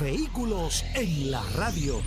Vehículos en la radio.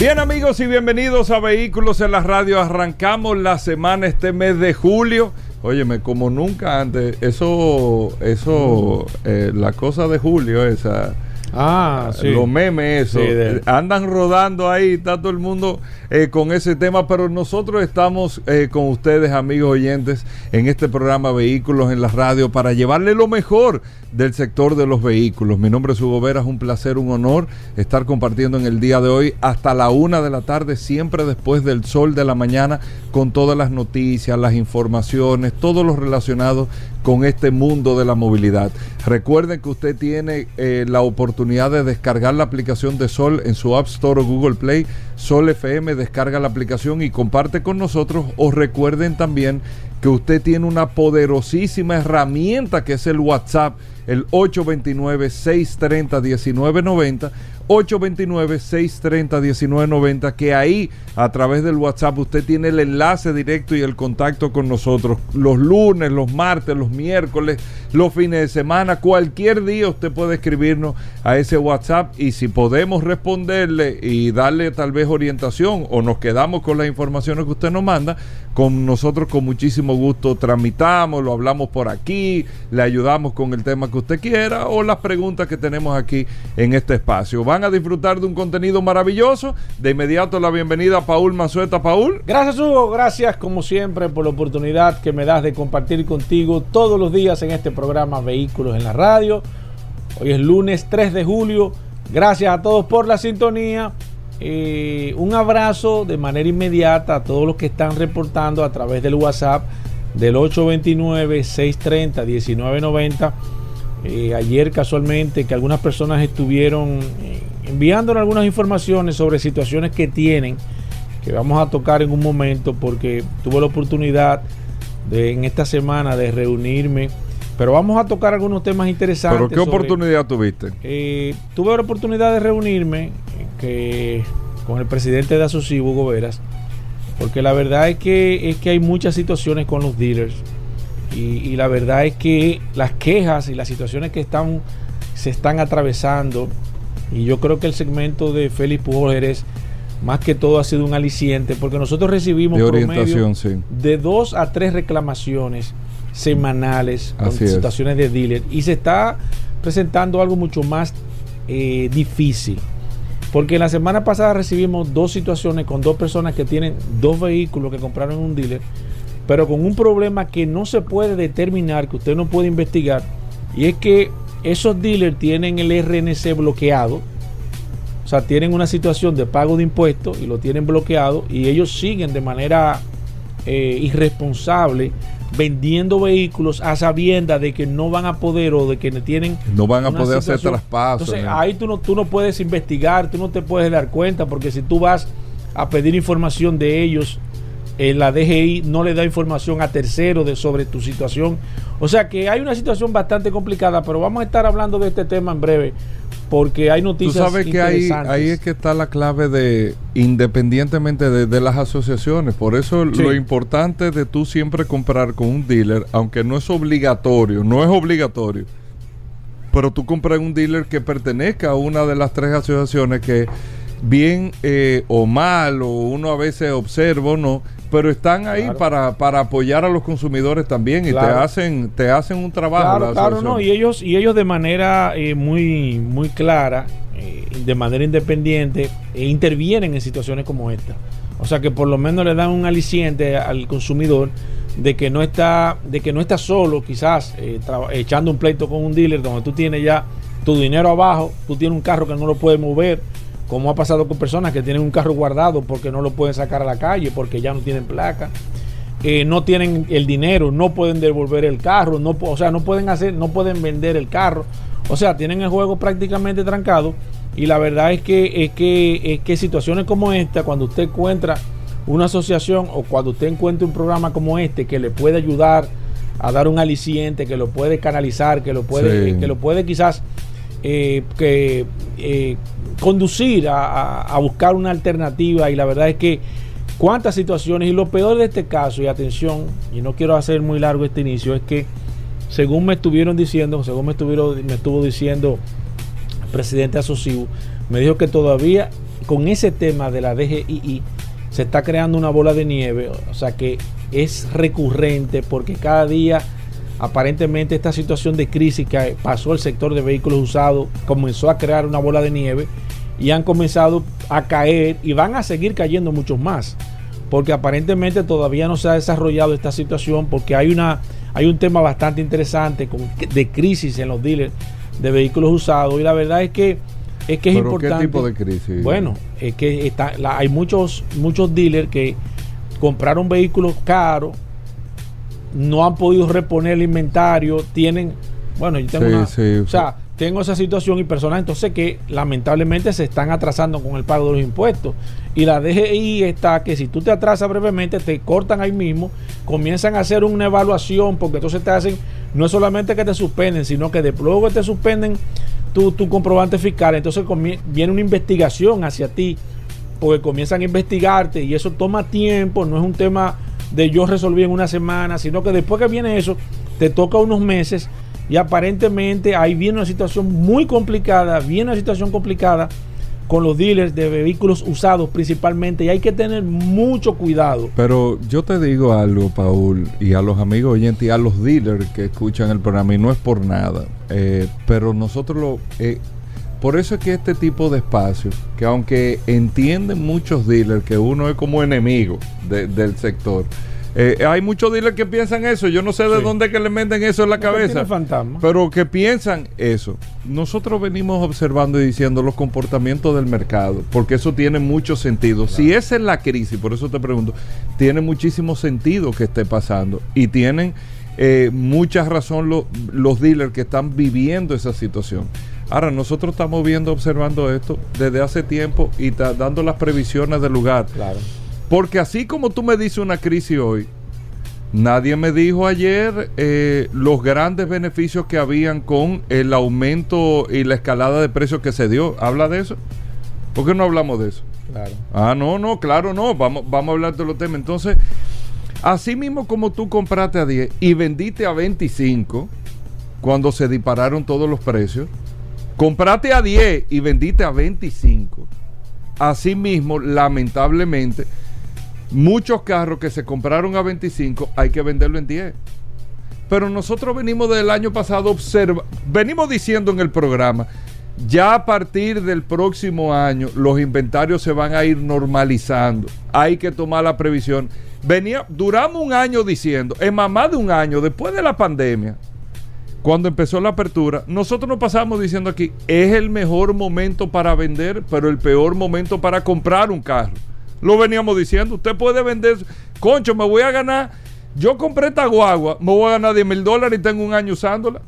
Bien amigos y bienvenidos a Vehículos en la Radio. Arrancamos la semana este mes de julio. Óyeme, como nunca antes, eso, eso, eh, la cosa de julio, esa, Ah, sí. los memes, eso, Sí, de- andan rodando ahí, está todo el mundo eh, con ese tema, pero nosotros estamos eh, con ustedes, amigos oyentes, en este programa Vehículos en la Radio para llevarle lo mejor del sector de los vehículos. Mi nombre es Hugo Vera, es un placer, un honor estar compartiendo en el día de hoy hasta la una de la tarde, siempre después del sol de la mañana, con todas las noticias, las informaciones, todo lo relacionado con este mundo de la movilidad. Recuerden que usted tiene eh, la oportunidad de descargar la aplicación de Sol en su App Store o Google Play. Sol FM descarga la aplicación y comparte con nosotros. O recuerden también que usted tiene una poderosísima herramienta que es el WhatsApp, el 829-630-1990. 829-630-1990, que ahí a través del WhatsApp usted tiene el enlace directo y el contacto con nosotros. Los lunes, los martes, los miércoles, los fines de semana, cualquier día usted puede escribirnos a ese WhatsApp y si podemos responderle y darle tal vez orientación o nos quedamos con las informaciones que usted nos manda, con nosotros con muchísimo gusto tramitamos, lo hablamos por aquí, le ayudamos con el tema que usted quiera o las preguntas que tenemos aquí en este espacio. Van a disfrutar de un contenido maravilloso. De inmediato la bienvenida a Paul Manzueta. Paul. Gracias Hugo, gracias como siempre por la oportunidad que me das de compartir contigo todos los días en este programa Vehículos en la Radio. Hoy es lunes 3 de julio. Gracias a todos por la sintonía. Eh, un abrazo de manera inmediata a todos los que están reportando a través del WhatsApp del 829-630-1990. Eh, ayer casualmente que algunas personas estuvieron eh, enviándonos algunas informaciones sobre situaciones que tienen que vamos a tocar en un momento porque tuve la oportunidad de en esta semana de reunirme pero vamos a tocar algunos temas interesantes ¿Pero qué sobre- oportunidad tuviste? eh, tuve la oportunidad de reunirme que, con el presidente de Asociación, Hugo Veras, porque la verdad es que, es que hay muchas situaciones con los dealers y, y la verdad es que las quejas y las situaciones que están, se están atravesando, y yo creo que el segmento de Félix Pujol Jerez, más que todo ha sido un aliciente, porque nosotros recibimos De orientación, sí. de dos a tres reclamaciones semanales con Así es. situaciones de dealer y se está presentando algo mucho más eh, difícil porque la semana pasada recibimos dos situaciones con dos personas que tienen dos vehículos que compraron en un dealer pero con un problema que no se puede determinar que usted no puede investigar y es que esos dealers tienen el RNC bloqueado. O sea, tienen una situación de pago de impuestos y lo tienen bloqueado y ellos siguen de manera eh, irresponsable vendiendo vehículos a sabiendas de que no van a poder o de que tienen No van a poder hacer traspasos. Entonces ¿no? ahí tú no, tú no puedes investigar, tú no te puedes dar cuenta porque si tú vas a pedir información de ellos, eh, la DGI no le da información a terceros de, sobre tu situación. O sea que hay una situación bastante complicada, pero vamos a estar hablando de este tema en breve porque hay Tú noticias sabes que ahí, ahí es que está la clave de, independientemente de, de las asociaciones, por eso Sí. lo importante de tú siempre comprar con un dealer, aunque no es obligatorio, no es obligatorio, pero tú compras un dealer que pertenezca a una de las tres asociaciones que bien eh, o mal, o uno a veces observa o no, pero están ahí Claro. para, para apoyar a los consumidores también y te hacen te hacen un trabajo. Claro, no, y ellos, y ellos de manera eh, muy, muy clara, eh, de manera independiente, eh, intervienen en situaciones como esta. O sea que por lo menos le dan un aliciente al consumidor de que no está, de que no está solo, quizás eh, echando un pleito con un dealer donde tú tienes ya tu dinero abajo, tú tienes un carro que no lo puedes mover, como ha pasado con personas que tienen un carro guardado porque no lo pueden sacar a la calle, porque ya no tienen placa. eh, no tienen el dinero, no pueden devolver el carro, no, o sea, no pueden hacer, no pueden vender el carro. O sea, tienen el juego prácticamente trancado. Y la verdad es que, es que, es que situaciones como esta, cuando usted encuentra una asociación o cuando usted encuentra un programa como este que le puede ayudar a dar un aliciente, que lo puede canalizar, que lo puede, que lo puede quizás eh, que, eh, conducir a, buscar una alternativa. Y la verdad es que cuántas situaciones, y lo peor de este caso, y atención, y no quiero hacer muy largo este inicio, es que según me estuvieron diciendo, según me, estuvieron, me estuvo diciendo el presidente asociativo, me dijo que todavía con ese tema de la DGII se está creando una bola de nieve, o sea que es recurrente porque cada día aparentemente esta situación de crisis que pasó el sector de vehículos usados comenzó a crear una bola de nieve y han comenzado a caer y van a seguir cayendo muchos más porque aparentemente todavía no se ha desarrollado esta situación porque hay una hay un tema bastante interesante de crisis en los dealers de vehículos usados y la verdad es que es que es importante. ¿Qué tipo de crisis? Bueno, es que está, hay muchos muchos dealers que compraron vehículos caros, no han podido reponer el inventario, tienen, bueno, yo tengo una, o sea, tengo esa situación y personas entonces que lamentablemente se están atrasando con el pago de los impuestos. Y la DGI está que si tú te atrasas brevemente, te cortan ahí mismo, comienzan a hacer una evaluación, porque entonces te hacen, no es solamente que te suspenden, sino que de luego te suspenden tu, tu comprobante fiscal, entonces viene una investigación hacia ti, porque comienzan a investigarte y eso toma tiempo, no es un tema de yo resolví en una semana, sino que después que viene eso, te toca unos meses y aparentemente ahí viene una situación muy complicada, viene una situación complicada con los dealers de vehículos usados principalmente y hay que tener mucho cuidado. Pero yo te digo algo, Paul, y a los amigos oyentes y a los dealers que escuchan el programa, y no es por nada, eh, pero nosotros lo... Eh, por eso es que este tipo de espacios, que aunque entienden muchos dealers que uno es como enemigo del sector, eh, hay muchos dealers que piensan eso. Yo no sé de dónde que le meten eso en la cabeza. Pero que piensan eso. Nosotros venimos observando y diciendo los comportamientos del mercado, porque eso tiene mucho sentido. Si esa es la crisis, por eso te pregunto, tiene muchísimo sentido que esté pasando. Y tienen eh, mucha razón los dealers que están viviendo esa situación. Ahora, nosotros estamos viendo, observando esto desde hace tiempo y dando las previsiones del lugar. Claro. Porque así como tú me dices una crisis hoy, nadie me dijo ayer eh, los grandes beneficios que habían con el aumento y la escalada de precios que se dio. ¿Habla de eso? ¿Por qué no hablamos de eso? Claro. Ah, no, no, claro, no. Vamos, vamos a hablar de los temas. Entonces, así mismo como tú compraste a 10 y vendiste a 25 cuando se dispararon todos los precios, compraste a 10 y vendiste a 25. Así mismo, lamentablemente, Muchos carros que se compraron a 25 hay que venderlo en 10. Pero nosotros venimos del año pasado observa, venimos diciendo en el programa, ya a partir del próximo año los inventarios se van a ir normalizando. Hay que tomar la previsión. Venía, duramos un año diciendo, en más de un año después de la pandemia, cuando empezó la apertura, nosotros nos pasamos diciendo aquí, es el mejor momento para vender, pero el peor momento para comprar un carro. Lo veníamos diciendo. Usted puede vender. Concho, me voy a ganar. Yo compré esta guagua, me voy a ganar 10 mil dólares y tengo un año usándola.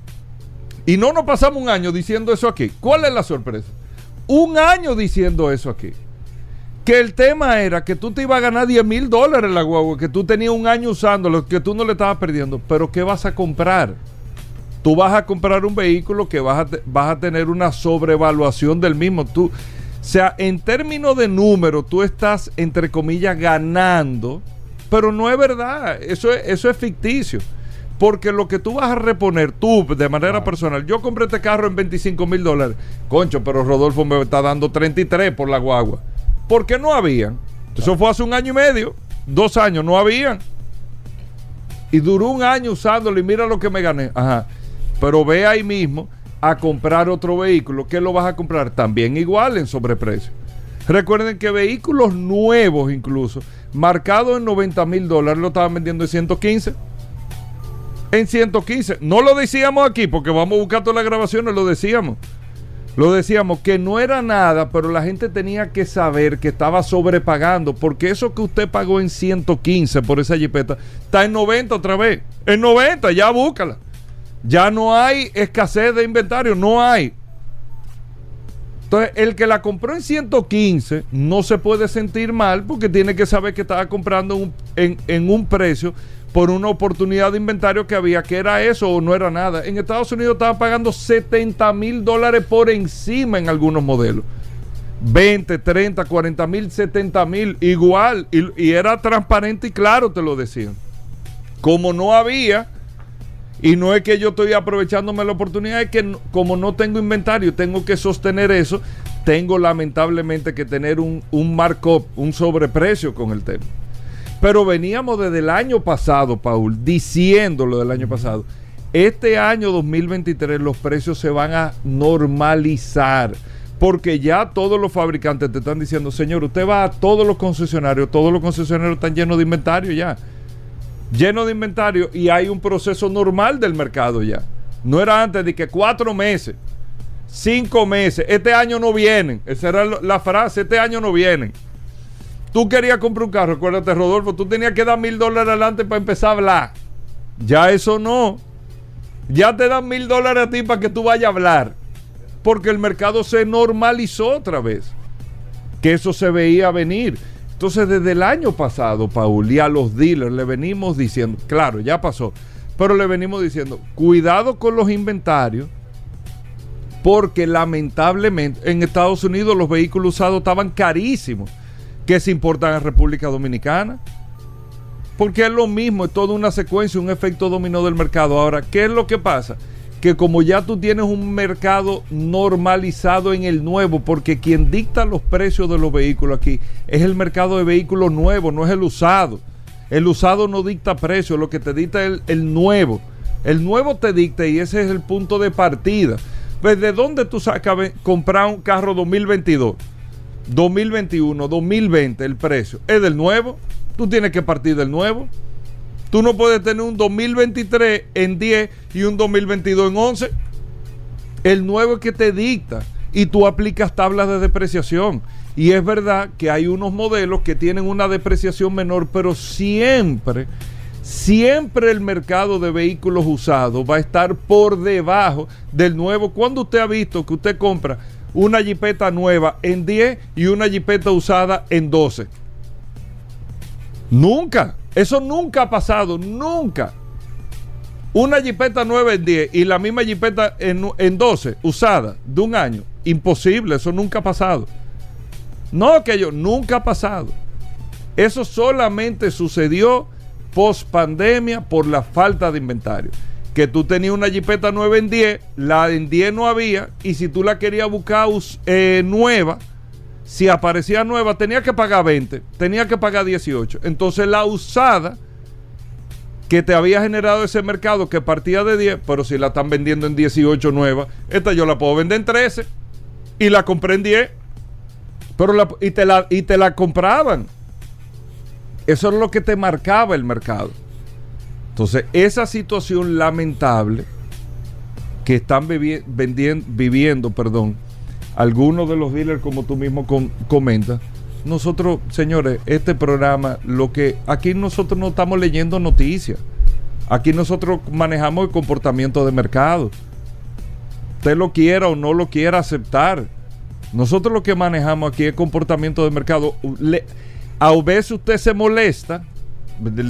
Y no nos pasamos un año diciendo eso aquí. ¿Cuál es la sorpresa? Un año diciendo eso aquí. Que el tema era que tú te ibas a ganar 10 mil dólares la guagua, que tú tenías un año usándolo, que tú no le estabas perdiendo. Pero ¿qué vas a comprar? Tú vas a comprar un vehículo que vas a, vas a tener una sobrevaluación del mismo. Tú, o sea, en términos de número, tú estás, entre comillas, ganando, pero no es verdad. Eso es, eso es ficticio. Porque lo que tú vas a reponer tú de manera personal, yo compré este carro en 25 mil dólares. Concho, pero Rodolfo me está dando 33 por la guagua. ¿Por qué no habían? Eso fue hace un año y medio, dos años, no habían. Y duró un año usándolo y mira lo que me gané. Ajá. Pero ve ahí mismo a comprar otro vehículo, ¿qué lo vas a comprar? También igual en sobreprecio. Recuerden que vehículos nuevos incluso, marcados en 90 mil dólares, lo estaban vendiendo en 115. En 115. No lo decíamos aquí porque vamos a buscar todas las grabaciones, lo decíamos. Lo decíamos que no era nada, pero la gente tenía que saber que estaba sobrepagando, porque eso que usted pagó en 115 por esa jipeta está en 90 otra vez. En 90, ya búscala. Ya no hay escasez de inventario, no hay. Entonces, el que la compró en 115 no se puede sentir mal porque tiene que saber que estaba comprando en, en un precio por una oportunidad de inventario que había, que era eso o no era nada. En Estados Unidos estaban pagando 70 mil dólares por encima en algunos modelos. 20, 30, 40 mil, 70 mil, igual. Y, y era transparente y claro, te lo decían. Como no había, y no es que yo estoy aprovechándome la oportunidad, es que como no tengo inventario, tengo que sostener eso, tengo lamentablemente que tener un, un markup, un sobreprecio con el tema. Pero veníamos desde el año pasado, Paul, diciéndolo del año pasado. Este año 2023 los precios se van a normalizar. Porque ya todos los fabricantes te están diciendo, señor, usted va a todos los concesionarios, todos los concesionarios están llenos de inventario ya lleno de inventario y hay un proceso normal del mercado ya. No era antes de que cuatro meses, cinco meses, este año no vienen. Esa era la frase, este año no vienen. Tú querías comprar un carro, acuérdate Rodolfo, tú tenías que dar mil dólares adelante para empezar a hablar. Ya eso no. Ya te dan mil dólares a ti para que tú vayas a hablar. Porque el mercado se normalizó otra vez. Que eso se veía venir. Entonces, desde el año pasado, Paul, y a los dealers le venimos diciendo, claro, ya pasó, pero le venimos diciendo, cuidado con los inventarios, porque lamentablemente en Estados Unidos los vehículos usados estaban carísimos que se importan a República Dominicana. Porque es lo mismo, es toda una secuencia, un efecto dominó del mercado. Ahora, ¿qué es lo que pasa? Que como ya tú tienes un mercado normalizado en el nuevo, porque quien dicta los precios de los vehículos aquí es el mercado de vehículos nuevos, no es el usado. El usado no dicta precio, lo que te dicta es el, el nuevo. El nuevo te dicta y ese es el punto de partida. Pues, ¿de dónde tú sacas comprar un carro 2022? 2021, 2020, el precio. ¿Es del nuevo? Tú tienes que partir del nuevo. Tú no puedes tener un 2023 en 10 y un 2022 en 11. El nuevo es que te dicta y tú aplicas tablas de depreciación. Y es verdad que hay unos modelos que tienen una depreciación menor, pero siempre, siempre el mercado de vehículos usados va a estar por debajo del nuevo. Cuando usted ha visto que usted compra una jipeta nueva en 10 y una jipeta usada en 12? Nunca. Eso nunca ha pasado. Nunca. Una jipeta nueva en 10 y la misma jipeta en, en 12 usada de un año. Imposible. Eso nunca ha pasado. No que yo, nunca ha pasado. Eso solamente sucedió post pandemia por la falta de inventario. Que tú tenías una jipeta nueva en 10, la en 10 no había, y si tú la querías buscar us- eh, nueva, si aparecía nueva, tenía que pagar 20, tenía que pagar 18. Entonces la usada que te había generado ese mercado que partía de 10, pero si la están vendiendo en 18 nueva, esta yo la puedo vender en 13 y la compré en 10, pero la, y, te la, y te la compraban. Eso es lo que te marcaba el mercado. Entonces, esa situación lamentable que están viviendo, perdón, algunos de los dealers, como tú mismo com- comentas, nosotros, señores, este programa, lo que aquí nosotros no estamos leyendo noticias. Aquí nosotros manejamos el comportamiento de mercado. Usted lo quiera o no lo quiera aceptar. Nosotros lo que manejamos aquí es comportamiento de mercado. A veces usted se molesta,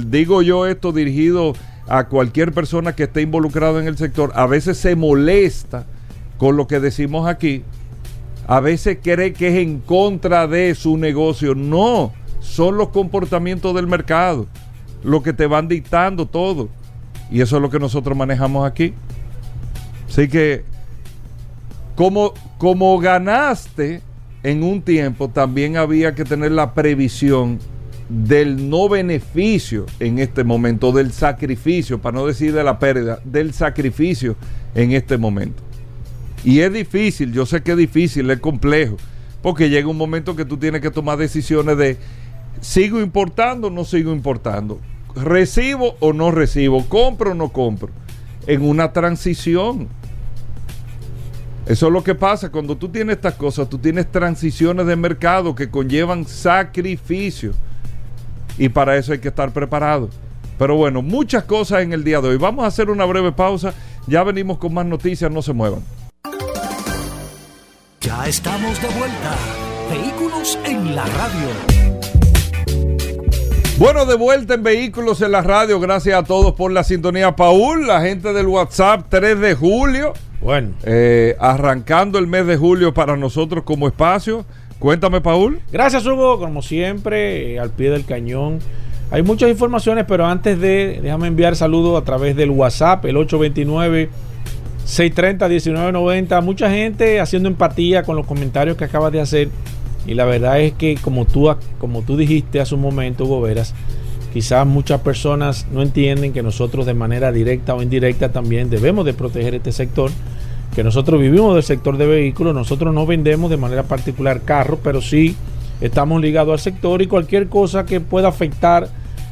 digo yo esto dirigido a cualquier persona que esté involucrado en el sector, a veces se molesta con lo que decimos aquí, a veces cree que es en contra de su negocio. No, son los comportamientos del mercado, lo que te van dictando todo. Y eso es lo que nosotros manejamos aquí. Así que, como, como ganaste en un tiempo, también había que tener la previsión del no beneficio en este momento, del sacrificio, para no decir de la pérdida, del sacrificio en este momento. Y es difícil, yo sé que es difícil, es complejo, porque llega un momento que tú tienes que tomar decisiones de sigo importando o no sigo importando, recibo o no recibo, compro o no compro, en una transición. Eso es lo que pasa cuando tú tienes estas cosas, tú tienes transiciones de mercado que conllevan sacrificio. Y para eso hay que estar preparado. Pero bueno, muchas cosas en el día de hoy. Vamos a hacer una breve pausa. Ya venimos con más noticias, no se muevan. Ya estamos de vuelta. Vehículos en la radio. Bueno, de vuelta en Vehículos en la radio. Gracias a todos por la sintonía. Paul, la gente del WhatsApp 3 de julio. Bueno, eh, arrancando el mes de julio para nosotros como espacio. Cuéntame, Paul. gracias Hugo, como siempre, eh, al pie del cañón. Hay muchas informaciones, pero antes de, déjame enviar saludos a través del WhatsApp, el 829 630 1990. Mucha gente haciendo empatía con los comentarios que acabas de hacer. Y la verdad es que como tú, como tú dijiste hace un momento, Hugo Veras, quizás muchas personas no entienden que nosotros de manera directa o indirecta también debemos de proteger este sector, que nosotros vivimos del sector de vehículos, nosotros no vendemos de manera particular carros, pero sí estamos ligados al sector y cualquier cosa que pueda afectar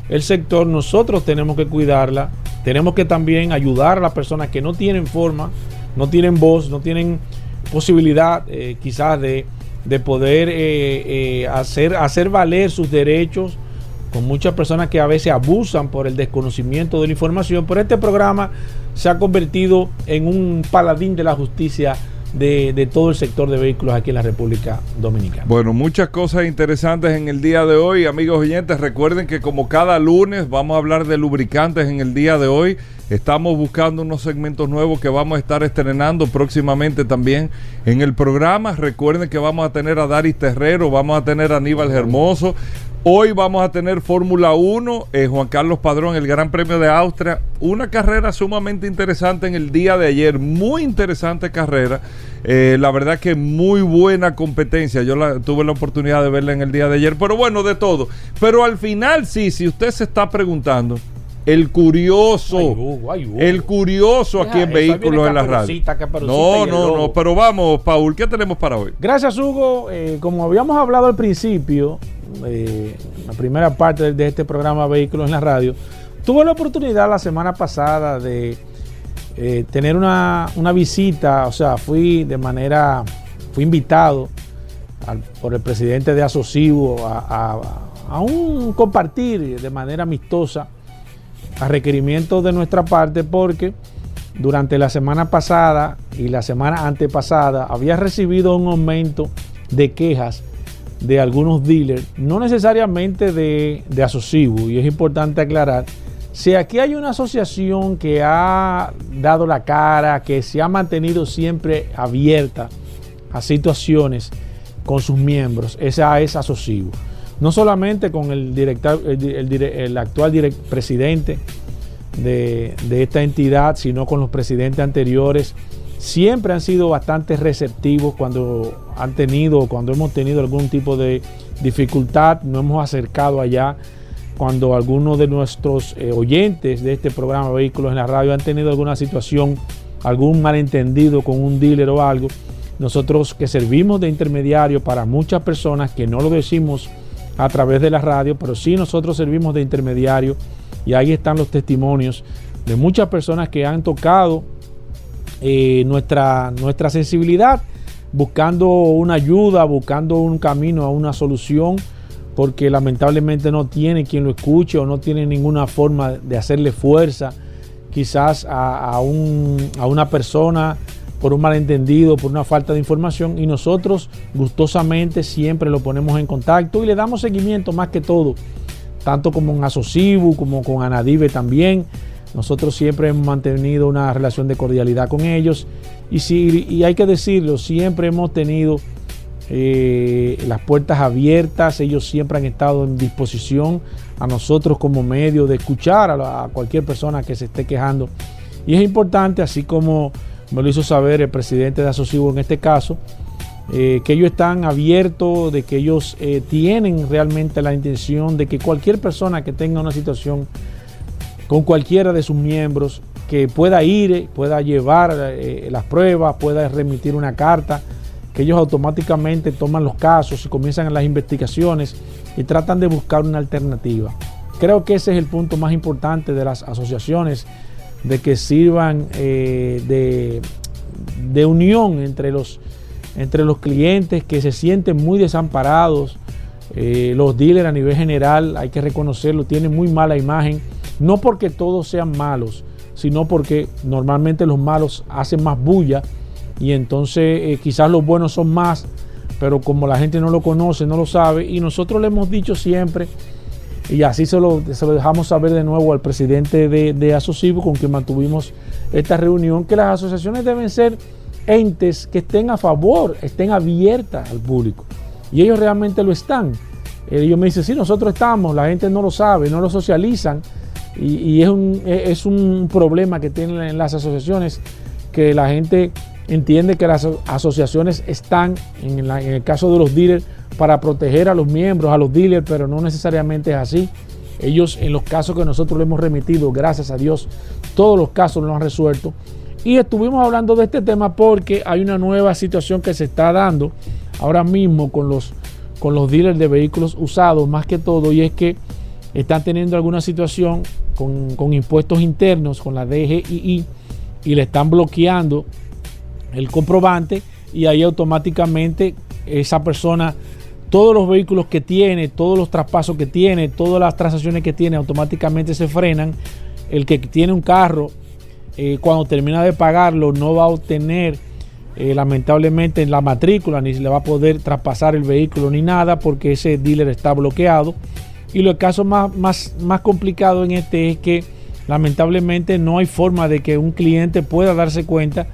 el sector, nosotros tenemos que cuidarla, tenemos que también ayudar a las personas que no tienen forma, no tienen voz, no tienen posibilidad eh, quizás de de poder eh, eh, hacer, hacer valer sus derechos. Con muchas personas que a veces abusan por el desconocimiento de la información, pero este programa se ha convertido en un paladín de la justicia de, todo el sector de vehículos aquí en la República Dominicana. Bueno, muchas cosas interesantes en el día de hoy, amigos oyentes. Recuerden que como cada lunes vamos a hablar de lubricantes en el día de hoy. Estamos buscando unos segmentos nuevos que vamos a estar estrenando próximamente también en el programa. Recuerden que vamos a tener a Daris Terrero, vamos a tener a Aníbal Hermoso. Hoy vamos a tener Fórmula 1, eh, Juan Carlos Padrón, el Gran Premio de Austria. Una carrera sumamente interesante en el día de ayer, muy interesante carrera. Eh, la verdad que muy buena competencia. Yo la, tuve la oportunidad de verla en el día de ayer, pero bueno, de todo. Pero al final, sí, si usted se está preguntando, el curioso, Ay, Hugo, ay, Hugo. el curioso aquí en Vehículos en la radio. No, no, no, pero vamos, Paul, ¿qué tenemos para hoy? Gracias, Hugo. Eh, como habíamos hablado al principio, eh, la primera parte de, este programa Vehículos en la Radio, tuve la oportunidad la semana pasada de eh, tener una, una visita, o sea, fui de manera, fui invitado por el presidente de Asocivo a, a- un compartir de manera amistosa a requerimiento de nuestra parte porque durante la semana pasada y la semana antepasada había recibido un aumento de quejas de algunos dealers, no necesariamente de, de Asocibu, y es importante aclarar, si aquí hay una asociación que ha dado la cara, que se ha mantenido siempre abierta a situaciones con sus miembros, esa es Asocibu. No solamente con el, director, el, actual presidente de, de esta entidad, sino con los presidentes anteriores. Siempre han sido bastante receptivos cuando han tenido, cuando hemos tenido algún tipo de dificultad, nos hemos acercado allá. Cuando algunos de nuestros eh, oyentes de este programa Vehículos en la Radio han tenido alguna situación, algún malentendido con un dealer o algo, nosotros que servimos de intermediario para muchas personas que no lo decimos a través de la radio, pero sí nosotros servimos de intermediario y ahí están los testimonios de muchas personas que han tocado eh, nuestra, nuestra sensibilidad, buscando una ayuda, buscando un camino a una solución, porque lamentablemente no tiene quien lo escuche o no tiene ninguna forma de hacerle fuerza quizás a, un- a una persona por un malentendido, por una falta de información y nosotros gustosamente siempre lo ponemos en contacto y le damos seguimiento más que todo, tanto como en Asocibu como con Anadive también. Nosotros siempre hemos mantenido una relación de cordialidad con ellos y, si, y hay que decirlo, siempre hemos tenido eh, las puertas abiertas, ellos siempre han estado en disposición a nosotros como medio de escuchar a, cualquier persona que se esté quejando. Y es importante, así como me lo hizo saber el presidente de Asociación en este caso, eh, que ellos están abiertos, de que ellos eh, tienen realmente la intención de que cualquier persona que tenga una situación con cualquiera de sus miembros, que pueda ir, eh, pueda llevar eh, las pruebas, pueda remitir una carta, que ellos automáticamente toman los casos y comienzan las investigaciones y tratan de buscar una alternativa. Creo que ese es el punto más importante de las asociaciones, de que sirvan eh, de, unión entre los, entre los clientes que se sienten muy desamparados. Los dealers a nivel general, hay que reconocerlo, tienen muy mala imagen. No porque todos sean malos, sino porque normalmente los malos hacen más bulla y entonces eh, quizás los buenos son más, pero como la gente no lo conoce, no lo sabe, y nosotros le hemos dicho siempre, y así se lo, dejamos saber de nuevo al presidente de, de Asocivo con quien mantuvimos esta reunión, que las asociaciones deben ser entes que estén a favor, estén abiertas al público. Y ellos realmente lo están. Ellos me dicen, sí, nosotros estamos, la gente no lo sabe, no lo socializan. Y, es, un, es un problema que tienen las asociaciones, que la gente entiende que las asociaciones están, en, en, el caso de los dealers, para proteger a los miembros, a los dealers, pero no necesariamente es así. Ellos, en los casos que nosotros le hemos remitido, gracias a Dios, todos los casos lo han resuelto. Y estuvimos hablando de este tema porque hay una nueva situación que se está dando ahora mismo con los, con los dealers de vehículos usados, más que todo, y es que están teniendo alguna situación con, con impuestos internos, con la DGII, y le están bloqueando el comprobante y ahí automáticamente esa persona, todos los vehículos que tiene, todos los traspasos que tiene, todas las transacciones que tiene, automáticamente se frenan. El que tiene un carro, eh, cuando termina de pagarlo, no va a obtener eh, lamentablemente la matrícula, ni se le va a poder traspasar el vehículo ni nada, porque ese dealer está bloqueado. Y lo caso más, más, más complicado en este es que lamentablemente no hay forma de que un cliente pueda darse cuenta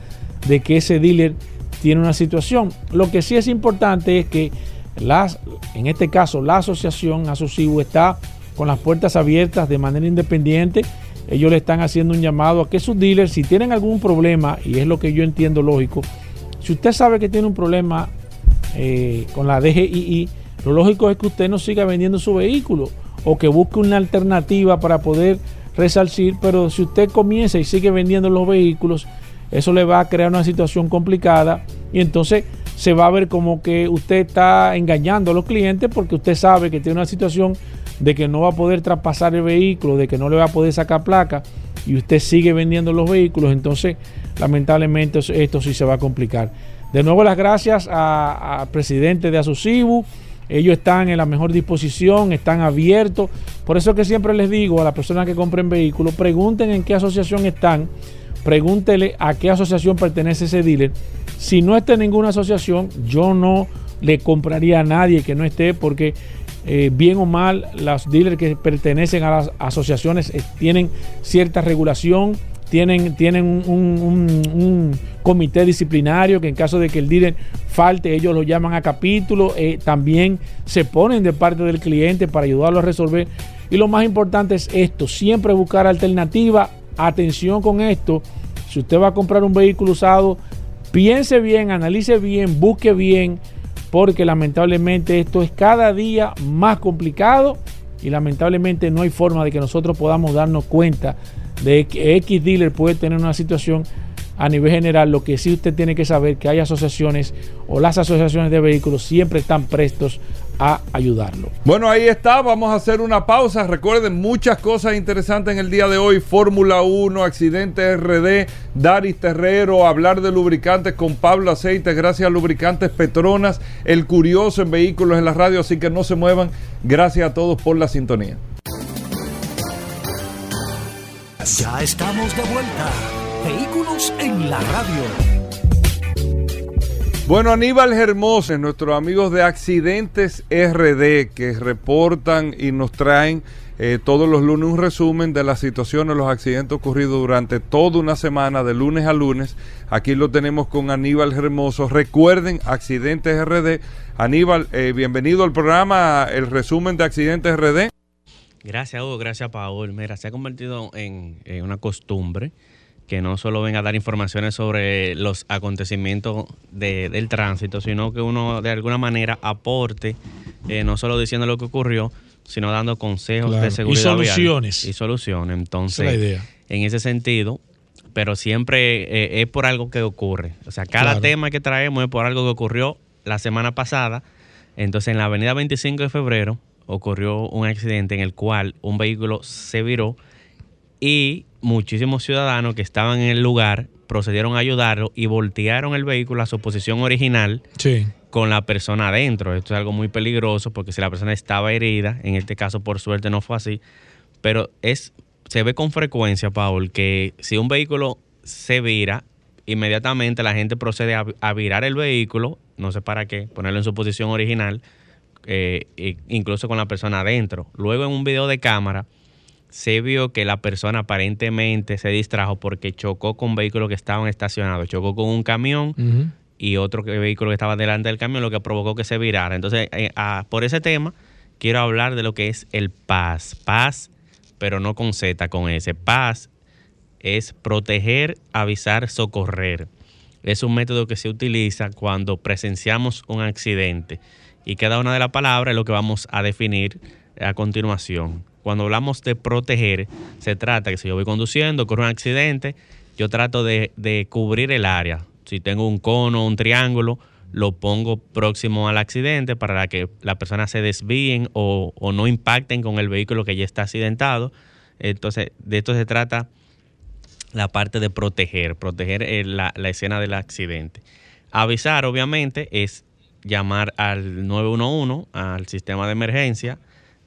de que ese dealer tiene una situación. Lo que sí es importante es que las, en este caso la asociación Asociu está con las puertas abiertas de manera independiente. Ellos le están haciendo un llamado a que sus dealers, si tienen algún problema, y es lo que yo entiendo lógico, si usted sabe que tiene un problema eh, con la DGII, lo lógico es que usted no siga vendiendo su vehículo o que busque una alternativa para poder resarcir, pero si usted comienza y sigue vendiendo los vehículos, eso le va a crear una situación complicada y entonces se va a ver como que usted está engañando a los clientes porque usted sabe que tiene una situación de que no va a poder traspasar el vehículo, de que no le va a poder sacar placa y usted sigue vendiendo los vehículos, entonces lamentablemente esto sí se va a complicar. De nuevo las gracias al presidente de Asusibu. Ellos están en la mejor disposición, están abiertos. Por eso que siempre les digo a las personas que compren vehículos, pregunten en qué asociación están pregúntele a qué asociación pertenece ese dealer. Si no está en ninguna asociación, yo no le compraría a nadie que no esté porque eh, bien o mal los dealers que pertenecen a las asociaciones eh, tienen cierta regulación, tienen, tienen un, comité disciplinario que en caso de que el dealer falte, ellos lo llaman a capítulo, eh, también se ponen de parte del cliente para ayudarlo a resolver. Y lo más importante es esto, siempre buscar alternativa atención con esto. Si usted va a comprar un vehículo usado, piense bien, analice bien, busque bien, porque lamentablemente esto es cada día más complicado y lamentablemente no hay forma de que nosotros podamos darnos cuenta de X dealer puede tener una situación a nivel general, lo que sí usted tiene que saber que hay asociaciones o las asociaciones de vehículos siempre están prestos a ayudarlo. Bueno, ahí está, vamos a hacer una pausa. Recuerden muchas cosas interesantes en el día de hoy. Fórmula 1, accidente RD, Daris Terrero, hablar de lubricantes con Pablo Aceite, gracias a Lubricantes Petronas, el curioso en vehículos en la radio, así que no se muevan. Gracias a todos por la sintonía. Ya estamos de vuelta. Vehículos en la radio. Bueno, Aníbal Hermoso, nuestros amigos de Accidentes RD que reportan y nos traen eh, todos los lunes un resumen de las situaciones, los accidentes ocurridos durante toda una semana, de lunes a lunes. Aquí lo tenemos con Aníbal Hermoso. Recuerden, Accidentes RD. Aníbal, eh, bienvenido al programa, el resumen de Accidentes RD. Gracias, Hugo. Gracias, Paul. Mira, se ha convertido en, en una costumbre que no solo venga a dar informaciones sobre los acontecimientos del tránsito, sino que uno de alguna manera aporte, eh, no solo diciendo lo que ocurrió, sino dando consejos de seguridad. Y soluciones. y soluciones. Entonces, en ese sentido, pero siempre eh, es por algo que ocurre. O sea, cada tema que traemos es por algo que ocurrió la semana pasada. Entonces, en la avenida 25 de febrero ocurrió un accidente en el cual un vehículo se viró y muchísimos ciudadanos que estaban en el lugar procedieron a ayudarlo y voltearon el vehículo a su posición original Sí. con la persona adentro. Esto es algo muy peligroso porque si la persona estaba herida, en este caso por suerte no fue así, pero es se ve con frecuencia, Paul, que si un vehículo se vira, inmediatamente la gente procede a, a virar el vehículo, no sé para qué, ponerlo en su posición original, eh, e- incluso con la persona adentro. Luego en un video de cámara se vio que la persona aparentemente se distrajo porque chocó con vehículos que estaban estacionados, chocó con un camión y otro vehículo que estaba delante del camión, lo que provocó que se virara. Entonces, eh, ah, por ese tema, quiero hablar de lo que es el paz. Paz, pero no con Z, con S. Paz es proteger, avisar, socorrer. Es un método que se utiliza cuando presenciamos un accidente. Y cada una de las palabras es lo que vamos a definir a continuación. Cuando hablamos de proteger, se trata que si yo voy conduciendo, ocurre un accidente, yo trato de, cubrir el área. Si tengo un cono, un triángulo, lo pongo próximo al accidente para que la persona se desvíen o, no impacten con el vehículo que ya está accidentado. Entonces, de esto se trata la parte de proteger, proteger eh, la escena del accidente. Avisar, obviamente, es llamar al 911, al sistema de emergencia,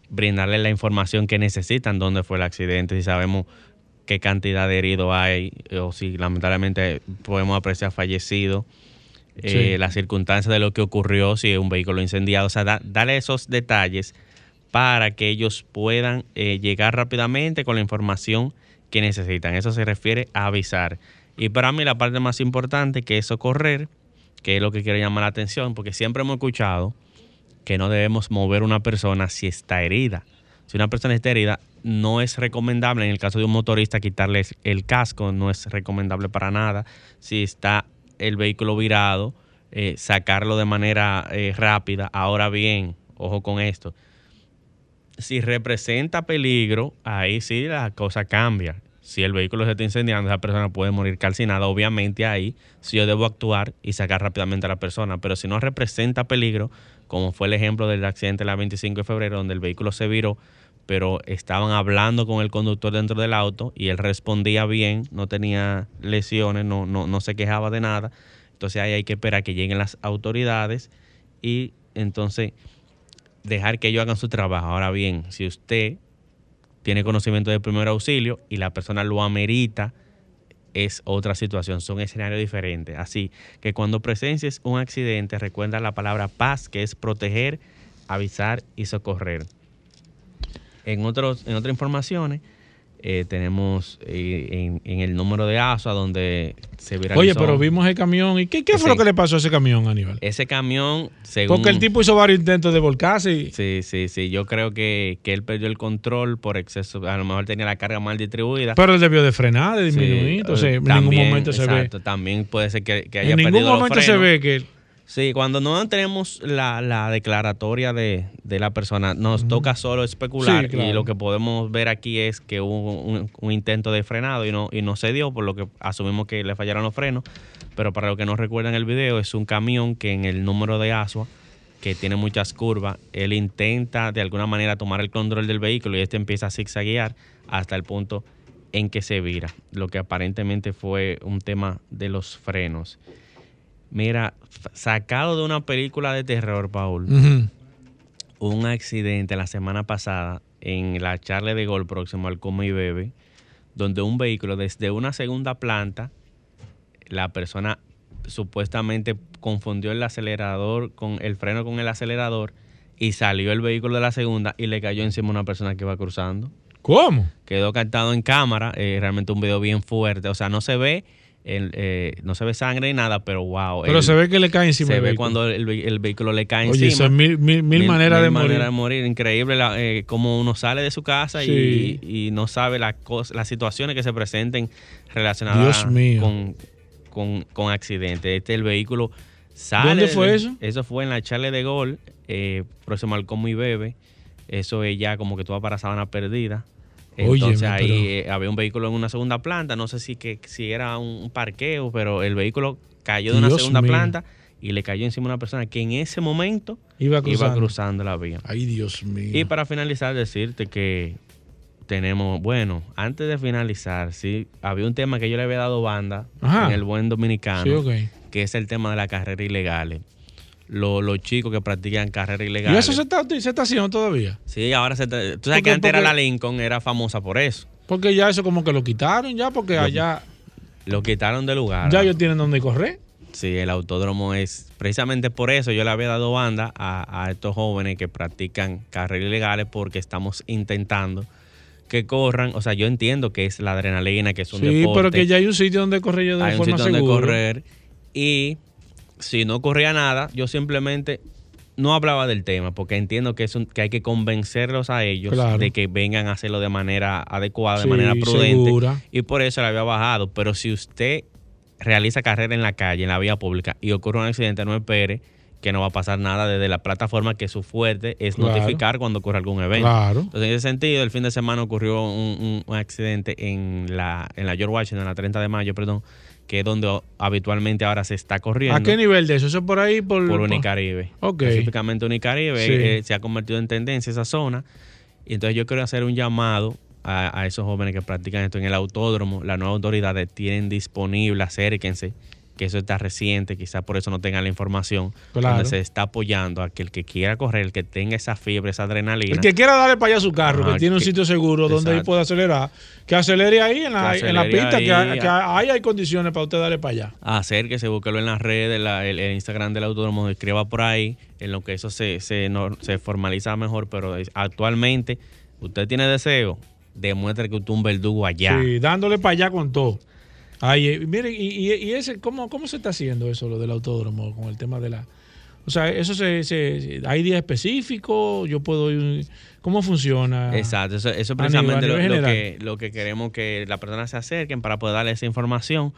brindarle la información que necesitan, dónde fue el accidente, si sabemos qué cantidad de heridos hay, o si lamentablemente podemos apreciar fallecidos, eh, Sí. las circunstancias de lo que ocurrió, si es un vehículo incendiado, o sea, da- darle esos detalles para que ellos puedan eh, llegar rápidamente con la información que necesitan. Eso se refiere a avisar. Y para mí la parte más importante que es socorrer, que es lo que quiero llamar la atención, porque siempre hemos escuchado que no debemos mover una persona si está herida. Si una persona está herida, no es recomendable, en el caso de un motorista, quitarle el casco, no es recomendable para nada. Si está el vehículo virado, eh, sacarlo de manera eh, rápida. Ahora bien, ojo con esto, si representa peligro, ahí sí la cosa cambia. Si el vehículo se está incendiando, esa persona puede morir calcinada. Obviamente ahí sí yo debo actuar y sacar rápidamente a la persona. Pero si no representa peligro, como fue el ejemplo del accidente la 25 de febrero, donde el vehículo se viró, pero estaban hablando con el conductor dentro del auto y él respondía bien, no tenía lesiones, no, no, no se quejaba de nada. Entonces ahí hay que esperar que lleguen las autoridades y entonces dejar que ellos hagan su trabajo. Ahora bien, si usted tiene conocimiento de primer auxilio y la persona lo amerita, es otra situación, son escenarios diferentes. Así que cuando presencies un accidente, recuerda la palabra paz, que es proteger, avisar y socorrer. En, otros, en otras informaciones, eh, tenemos eh, en, en el número de ASUA donde se viralizó. Oye, pero vimos el camión. ¿Y qué, qué fue Sí. lo que le pasó a ese camión, Aníbal? Ese camión, según... Porque el tipo hizo varios intentos de volcarse y... Sí, sí, sí. Yo creo que, que él perdió el control por exceso. A lo mejor tenía la carga mal distribuida. Pero él debió de frenar, de Sí, disminuir. Entonces, eh, en ningún momento se exacto, ve. También puede ser que, que haya En ningún perdido los momento se ve que... Sí, cuando no tenemos la, la declaratoria de, de la persona, nos toca solo especular Sí, claro. y lo que podemos ver aquí es que hubo un, un intento de frenado y no, y no se dio, por lo que asumimos que le fallaron los frenos. Pero para los que no recuerdan el video, es un camión que en el número de ASUA, que tiene muchas curvas, él intenta de alguna manera tomar el control del vehículo y este empieza a zigzaguear hasta el punto en que se vira, lo que aparentemente fue un tema de los frenos. Mira, sacado de una película de terror, Paul, Ujú. un accidente la semana pasada en la Charle de Gol próximo al Como y Bebe, donde un vehículo desde una segunda planta, la persona supuestamente confundió el acelerador con el freno con el acelerador y salió el vehículo de la segunda y le cayó encima a una persona que iba cruzando. ¿Cómo? Quedó captado en cámara, eh, realmente un video bien fuerte, o sea, no se ve el, eh, no se ve sangre ni nada, pero wow. Pero el- se ve que le cae encima se el ve vehículo. cuando el, ve- el vehículo le cae Oye, encima. es mil, mil, mil maneras de morir. maneras de morir. Increíble la, eh, cómo uno sale de su casa Sí. y, y no sabe las cosas, las situaciones que se presenten relacionadas con, con, con accidentes. Este el vehículo sale. ¿Dónde fue eso? Eso fue en la Charle de Gol, eh, próximo al Como y Bebe. Eso es ya como que tú vas para Sabana Perdida. Entonces Óyeme, ahí pero- eh, había un vehículo en una segunda planta, no sé si que si era un parqueo, pero el vehículo cayó de una segunda mío. planta y le cayó encima a una persona que en ese momento Iba iba cruzando. la vía. Ay, Dios mío. Y para finalizar, decirte que tenemos, bueno, antes de finalizar, sí, había un tema que yo le había dado banda Ajá. en el buen dominicano, Sí, que es el tema de la carrera ilegales. Lo- Los chicos que practican carrera ¿Y ilegales. eso se está, se está haciendo todavía? Sí, ahora se... te- Tú sabes Porque- que antes era la Lincoln, era famosa por eso. Porque ya eso como que lo quitaron ya, porque allá Lo quitaron de lugar. ya ellos tienen donde correr. Sí, el autódromo es precisamente por eso yo le había dado banda a, a estos jóvenes que practican carreras ilegales porque estamos intentando que corran. O sea, yo entiendo que es la adrenalina, que es un Sí, deporte. pero que ya hay un sitio donde correr yo de hay un sitio donde correr. Y si no corría nada, yo simplemente no hablaba del tema porque entiendo que, es un- que hay que convencerlos a ellos Claro. de que vengan a hacerlo de manera adecuada, Sí, de manera prudente. segura. Y por eso le había bajado. Pero si usted realiza carrera en la calle, en la vía pública, y ocurre un accidente, no espere que no va a pasar nada desde la plataforma, que su fuerte es Claro. notificar cuando ocurre algún evento. Claro. Entonces, en ese sentido, el fin de semana ocurrió un, un- un accidente en la, en la George Washington, en la 30 de mayo, perdón, que es donde habitualmente ahora se está corriendo. ¿A qué nivel de eso? ¿Eso es por ahí? Por, Por Unicaribe. Ok. Específicamente Unicaribe Sí. eh, se ha convertido en tendencia esa zona. Y entonces yo quiero hacer un llamado a, a esos jóvenes que practican esto en el autódromo. Las nuevas autoridades tienen disponible, acérquense, que eso está reciente, quizás por eso no tengan la información, Claro. donde se está apoyando a que el que quiera correr, el que tenga esa fiebre, esa adrenalina. El que quiera darle para allá su carro, que tiene un que- sitio seguro donde él pueda acelerar, que acelere ahí en la, en pista, que, ahí, que ahí hay condiciones para usted darle para allá. acérquese, búsquelo en las redes, la- el, el Instagram del autódromo, escriba por ahí, en lo que eso se, se, no- se formaliza mejor, pero actualmente usted tiene deseo, demuestre que usted es un verdugo allá. Sí, dándole para allá con todo. Ay, eh, mire, y, y- y ese, ¿cómo, ¿cómo se está haciendo eso, lo del autódromo, con el tema de la... O sea, eso se, se- hay días específicos, yo puedo ir... ¿Cómo funciona? Exacto, eso, eso es precisamente nivel- lo, que, lo que queremos que las personas se acerquen para poder darle esa información,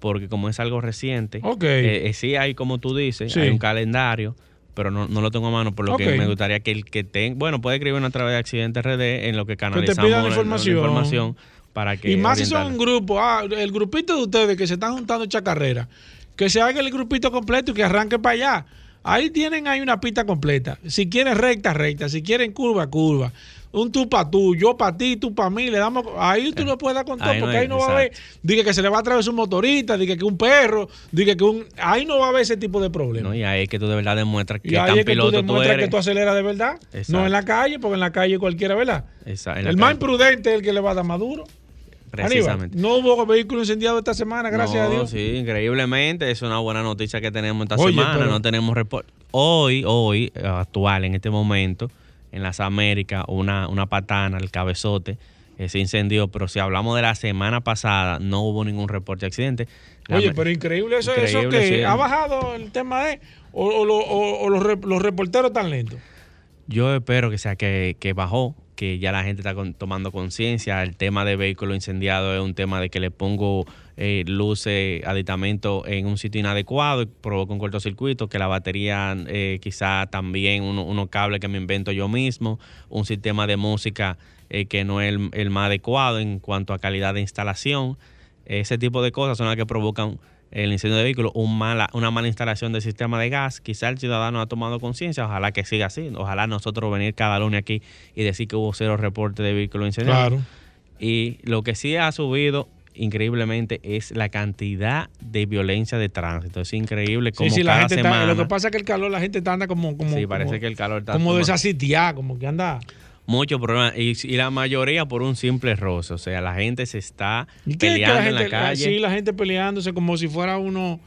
porque como es algo reciente, Ok. eh, eh, sí hay, como tú dices, Sí. hay un calendario, pero no, no lo tengo a mano, por lo que me gustaría que el que tenga, bueno, puede escribirnos a través de Accidente RD en lo que canalizamos pidan la- la información. información para que Y más si son un grupo, ah, el grupito de ustedes que se están juntando esta carrera, que se haga el grupito completo y que arranque para allá. Ahí tienen ahí una pista completa. Si quieren recta, recta. Si quieren curva, curva. Un tú para tú, yo para ti, tú para mí. Le damos, ahí tú lo puedes dar con todo, Ahí no porque hay- ahí no va a haber. Diga que se le va a atravesar un motorista, diga que un perro, diga que un. Ahí no va a haber ese tipo de problemas. ¿no? Y ahí es que tú de verdad demuestras y que ahí tan es que piloto tú demuestras eres. que tú aceleras de verdad. Exacto. No en la calle, porque en la calle cualquiera, ¿verdad? La El más imprudente es el que le va a dar más Aníbal, Precisamente. no hubo vehículo incendiado esta semana, gracias No, a Dios. Sí, increíblemente, es una buena noticia que tenemos esta Oye, semana. pero- No tenemos reporte. Hoy, hoy, eh, actual, en este momento, en las Américas, una, una patana, el cabezote, eh, se incendió. Pero si hablamos de la semana pasada, no hubo ningún reporte de accidente. La Oye, pero increíble eso, eso que sí. ha bajado el tema de o, o o- o los, los reporteros tan lentos. Yo espero que sea que, que bajó, que ya la gente está tomando conciencia. El tema de vehículo incendiado es un tema de que le pongo eh, luces, aditamento en un sitio inadecuado y provoca un cortocircuito, que la batería eh, quizá también uno- unos cables que me invento yo mismo, un sistema de música eh, que no es el más adecuado en cuanto a calidad de instalación. Ese tipo de cosas son las que provocan el incendio de un mala, una mala instalación del sistema de gas. Quizá el ciudadano ha tomado conciencia, ojalá que siga así. Ojalá nosotros venir cada lunes aquí y decir que hubo cero reporte de vehículos incendiados. Claro. Y lo que sí ha subido increíblemente es la cantidad de violencia de tránsito. Es increíble como Sí, sí, la cada gente está, semana. lo que pasa es que el calor, la gente está anda como, como, sí, parece como, que el calor está como tomando desasitiada, como que anda. Muchos problemas y, y la mayoría por un simple roce. O sea, la gente se está ¿Y qué es que peleando la en la gente, calle. sí, la gente peleándose como si fuera uno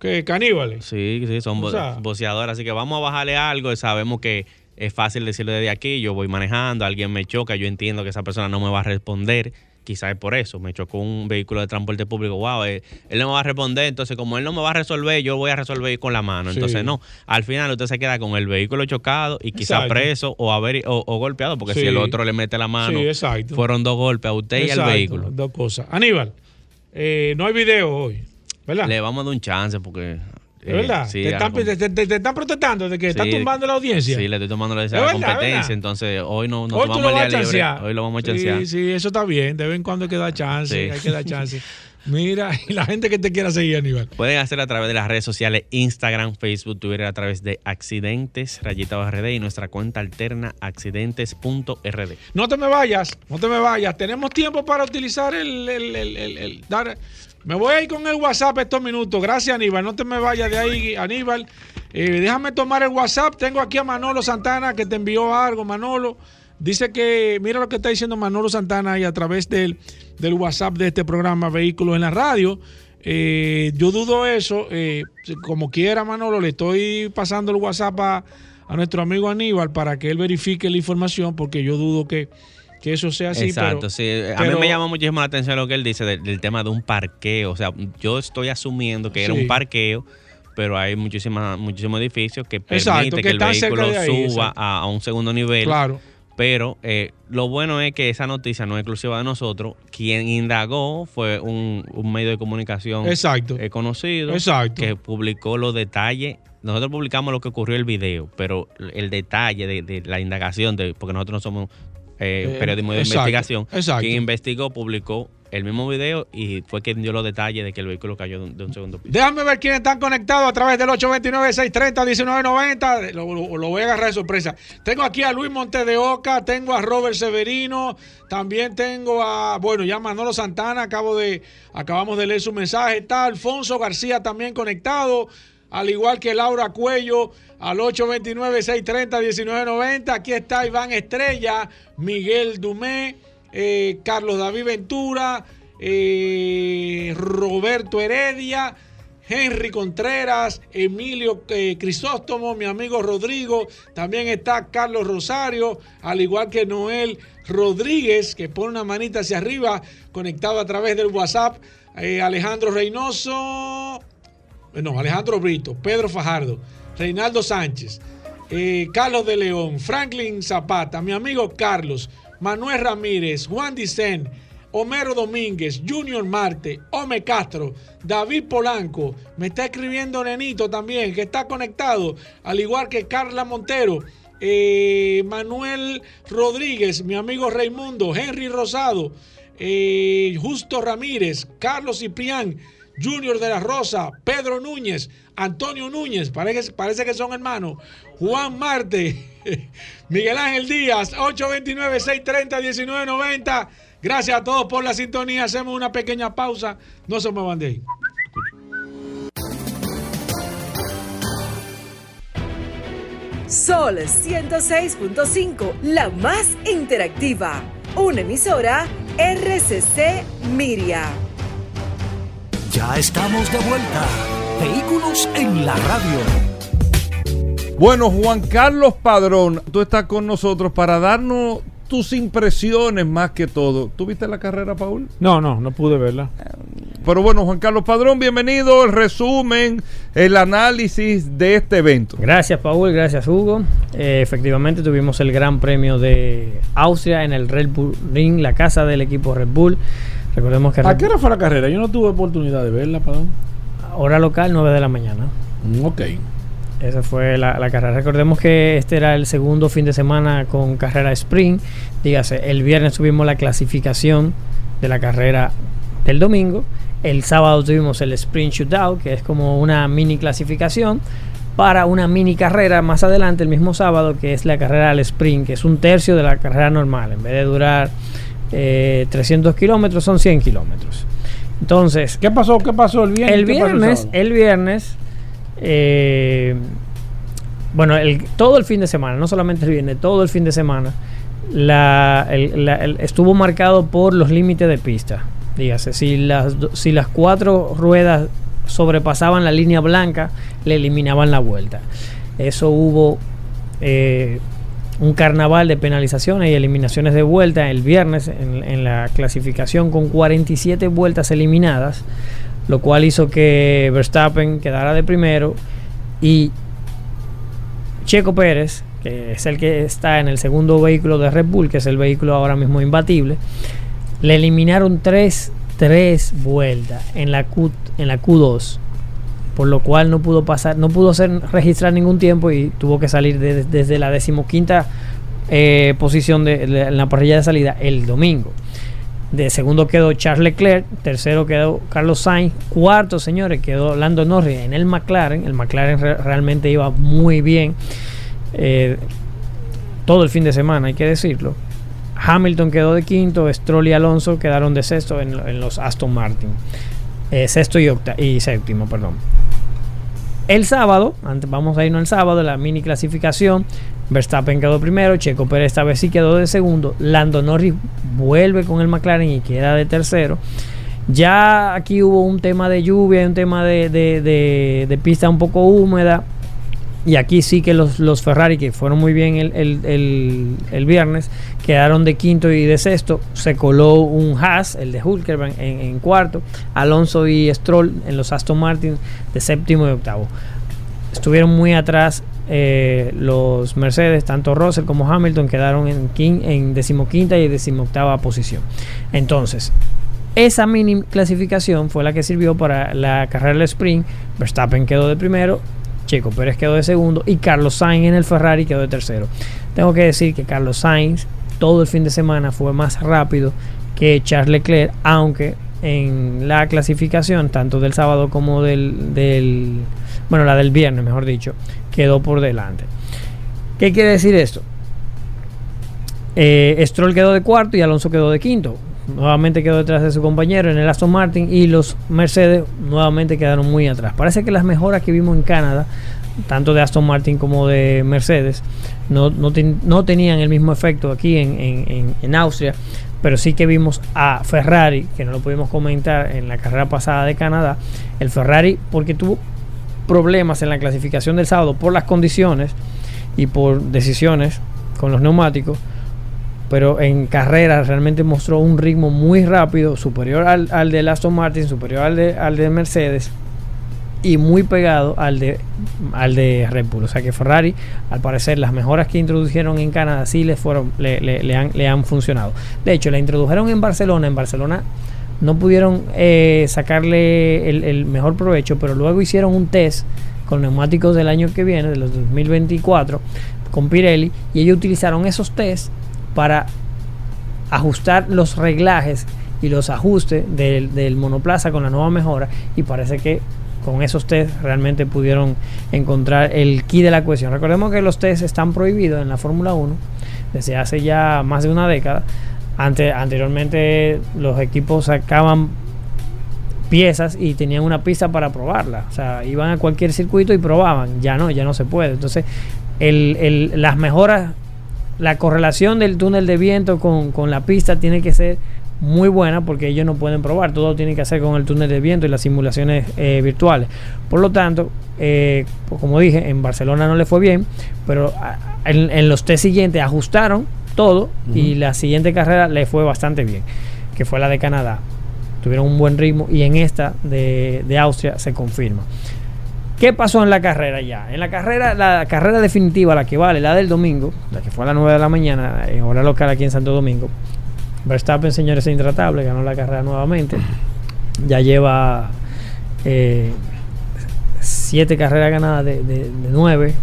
que caníbales. Sí, sí, son O bo- sea- boceadores. Así que vamos a bajarle algo. Sabemos que es fácil decirlo desde aquí. Yo voy manejando, alguien me choca. Yo entiendo que esa persona no me va a responder. Quizás es por eso. Me chocó un vehículo de transporte público. Wow, él, él no me va a responder. Entonces, como él no me va a resolver, yo voy a resolver con la mano. Sí. Entonces, no. Al final, usted se queda con el vehículo chocado y quizás preso o, haber, o, o golpeado. Porque Sí. si el otro le mete la mano, Sí, exacto. fueron dos golpes a usted y al vehículo. Dos cosas. Aníbal, eh, no hay video hoy, ¿verdad? Le vamos a dar un chance porque. ¿De eh, verdad? sí, te, están, algo- te- te- te están protestando de que están Sí, tumbando la audiencia. Sí, le estoy tomando la, Es la verdad, competencia, ¿verdad? entonces hoy no, no Hoy tomamos el día libre. chancear. Hoy lo vamos a Sí, chancear. Sí, eso está bien. De vez en cuando hay que dar chance. Sí. Hay que dar chance. Mira, y la gente que te quiera seguir, Aníbal. Pueden hacerlo a través de las redes sociales Instagram, Facebook, Twitter, a través de Accidentes, Rayita RD y nuestra cuenta alterna accidentes.rd. No te me vayas, no te me vayas. Tenemos tiempo para utilizar el, el- el- el- el- dar. Me voy a ir con el WhatsApp estos minutos. Gracias, Aníbal. No te me vayas de ahí, Aníbal. Eh, déjame tomar el WhatsApp. Tengo aquí a Manolo Santana que te envió algo, Manolo. Dice que, mira lo que está diciendo Manolo Santana ahí a través del, del WhatsApp de este programa Vehículos en la Radio. Eh, yo dudo eso. eh, como quiera, Manolo, le estoy pasando el WhatsApp a nuestro amigo Aníbal para que él verifique la información, porque yo dudo que, que eso sea así. Exacto, pero- sí. A pero- mí me llama muchísimo la atención lo que él dice del, del tema de un parqueo. O sea, yo estoy asumiendo que era un parqueo, pero hay muchísimas, muchísimos edificios que Exacto, permiten que que, el vehículo ahí, suba a, a un segundo nivel. Claro. Pero eh, lo bueno es que esa noticia no es exclusiva de nosotros. Quien indagó fue un, un medio de comunicación Exacto. eh, conocido Exacto. que publicó los detalles. Nosotros publicamos lo que ocurrió el video, pero el detalle de, de la indagación, de, porque nosotros no somos eh, Eh, periodismo de exacto, investigación, exacto. quien investigó publicó el mismo video y fue quien dio los detalles de que el vehículo cayó de un, de un segundo piso. Déjame ver quiénes están conectados a través del 829-630-1990. Lo, lo- lo voy a agarrar de sorpresa. Tengo aquí a Luis Monte de Oca, tengo a Robert Severino, también tengo a, bueno, ya Manolo Santana, acabo de, acabamos de leer su mensaje. Está Alfonso García también conectado, al igual que Laura Cuello, al 829-630-1990. Aquí está Iván Estrella, Miguel Dumé, eh, Carlos David Ventura, eh, Roberto Heredia, Henry Contreras, Emilio eh, Crisóstomo, mi amigo Rodrigo, también está Carlos Rosario, al igual que Noel Rodríguez, que pone una manita hacia arriba, conectado a través del WhatsApp, Alejandro Reynoso, no, Alejandro Brito, Pedro Fajardo, Reinaldo Sánchez, eh, Carlos de León, Franklin Zapata, mi amigo Carlos, Manuel Ramírez, Juan Dicen, Homero Domínguez, Junior Marte, Ome Castro, David Polanco, me está escribiendo Nenito también, que está conectado, al igual que Carla Montero, eh, Manuel Rodríguez, mi amigo Raimundo, Henry Rosado, eh, Justo Ramírez, Carlos Ciprián, Junior de la Rosa, Pedro Núñez, Antonio Núñez, parece, que son hermanos, Juan Marte, Miguel Ángel Díaz, 829-630-1990. Gracias a todos por la sintonía. Hacemos una pequeña pausa. No se muevan de ahí. Sol 106.5, la más interactiva. Una emisora RCC Miria. Ya estamos de vuelta. Vehículos en la radio. Bueno, Juan Carlos Padrón, tú estás con nosotros para darnos tus impresiones más que todo. ¿Tú viste la carrera, Paul? No, no, no pude verla. Pero bueno, Juan Carlos Padrón, bienvenido. El resumen, el análisis de este evento. Gracias, Paul. Gracias, Hugo. Eh, efectivamente, tuvimos el Gran Premio de Austria en el Red Bull Ring, la casa del equipo Red Bull. Recordemos que ¿A qué hora fue la carrera? Yo no tuve oportunidad de verla, perdón. hora local, 9 de la mañana. Mm, Ok. Esa fue la, la carrera. Recordemos que este era el segundo fin de semana con carrera sprint. Dígase, el viernes tuvimos la clasificación de la carrera del domingo. El sábado tuvimos el sprint shootout, que es como una mini clasificación para una mini carrera más adelante, el mismo sábado, que es la carrera al sprint, que es un tercio de la carrera normal. En vez de durar eh, 300 kilómetros, son 100 kilómetros. Entonces, ¿Qué pasó? ¿Qué pasó el viernes? el ¿Qué pasó viernes, sábado? el viernes, eh, bueno, el- todo el fin de semana, no solamente el viernes, todo el fin de semana, la- el- la- el- estuvo marcado por los límites de pista. Dígase, si las, si las cuatro ruedas sobrepasaban la línea blanca, le eliminaban la vuelta. Eso hubo eh, un carnaval de penalizaciones y eliminaciones de vuelta el viernes en, la clasificación con 47 vueltas eliminadas, lo cual hizo que Verstappen quedara de primero y Checo Pérez, que es el que está en el segundo vehículo de Red Bull, que es el vehículo ahora mismo imbatible, le eliminaron tres, tres vueltas en la, Q, en la Q2 por lo cual no pudo pasar, no pudo hacer, registrar ningún tiempo y tuvo que salir de- desde la decimoquinta eh, posición de, en la parrilla de salida el domingo. De segundo quedó Charles Leclerc, tercero quedó Carlos Sainz, cuarto, señores, quedó Lando Norris en el McLaren. El McLaren re- realmente iba muy bien eh, todo el fin de semana, hay que decirlo. Hamilton quedó de quinto, Stroll y Alonso quedaron de sexto en los Aston Martin. Eh, sexto y, octa- y séptimo, perdón. El sábado, antes, vamos a irnos al sábado, la mini clasificación. Verstappen quedó primero, Checo Pérez esta vez sí quedó de segundo, Lando Norris vuelve con el McLaren y queda de tercero. Ya aquí hubo un tema de lluvia, un tema de, de- de- de pista un poco húmeda. Y aquí sí que los, los Ferrari, que fueron muy bien el, el- el- el viernes, quedaron de quinto y de sexto. Se coló un Haas, el de Hulkenberg, en, en cuarto. Alonso y Stroll en los Aston Martin de séptimo y octavo. Estuvieron muy atrás eh, los Mercedes, tanto Russell como Hamilton quedaron en, quin- en decimoquinta y decimoctava posición. Entonces, esa mini clasificación fue la que sirvió para la carrera del sprint. Verstappen quedó de primero, Checo Pérez quedó de segundo y Carlos Sainz en el Ferrari quedó de tercero. Tengo que decir que Carlos Sainz todo el fin de semana fue más rápido que Charles Leclerc, aunque en la clasificación, tanto del sábado como del, del bueno, la del viernes, mejor dicho, quedó por delante. ¿Qué quiere decir esto? Eh, Stroll quedó de cuarto y Alonso quedó de quinto. Nuevamente quedó detrás de su compañero en el Aston Martin y los Mercedes nuevamente quedaron muy atrás. Parece que las mejoras que vimos en Canadá, tanto de Aston Martin como de Mercedes, no, no, ten- no tenían el mismo efecto aquí en, en- en- en Austria, pero sí que vimos a Ferrari, que no lo pudimos comentar en la carrera pasada de Canadá, el Ferrari porque tuvo problemas en la clasificación del sábado por las condiciones y por decisiones con los neumáticos, pero en carrera realmente mostró un ritmo muy rápido, superior al, al de Aston Martin, superior al de, al de Mercedes y muy pegado al de, al de Red Bull. O sea que Ferrari, al parecer, las mejoras que introdujeron en Canadá sí les fueron, le, le- le han, le han funcionado. De hecho, la introdujeron en Barcelona. En Barcelona no pudieron eh, sacarle el, el mejor provecho, pero luego hicieron un test con neumáticos del año que viene, de los 2024, con Pirelli, y ellos utilizaron esos test para ajustar los reglajes y los ajustes del, monoplaza con la nueva mejora y parece que con esos test realmente pudieron encontrar el key de la cuestión. Recordemos que los test están prohibidos en la Fórmula 1 desde hace ya más de una década. Ante, anteriormente los equipos sacaban piezas y tenían una pista para probarla. O sea, iban a cualquier circuito y probaban. Ya no, ya no se puede. Entonces, el, el- las mejoras, la correlación del túnel de viento con, con la pista tiene que ser muy buena porque ellos no pueden probar. Todo tiene que hacer con el túnel de viento y las simulaciones eh, virtuales. Por lo tanto, eh, pues como dije, en Barcelona no le fue bien, pero en los test siguientes ajustaron todo y la siguiente carrera le fue bastante bien, que fue la de Canadá. Tuvieron un buen ritmo y en esta de, de Austria se confirma. ¿Qué pasó en la carrera ya? En la carrera, la carrera definitiva, la que vale, la del domingo, la que fue a las 9 de la mañana, en hora local aquí en Santo Domingo. Verstappen, señores, es intratable, ganó la carrera nuevamente. Ya lleva eh, siete carreras ganadas de, de, de nueve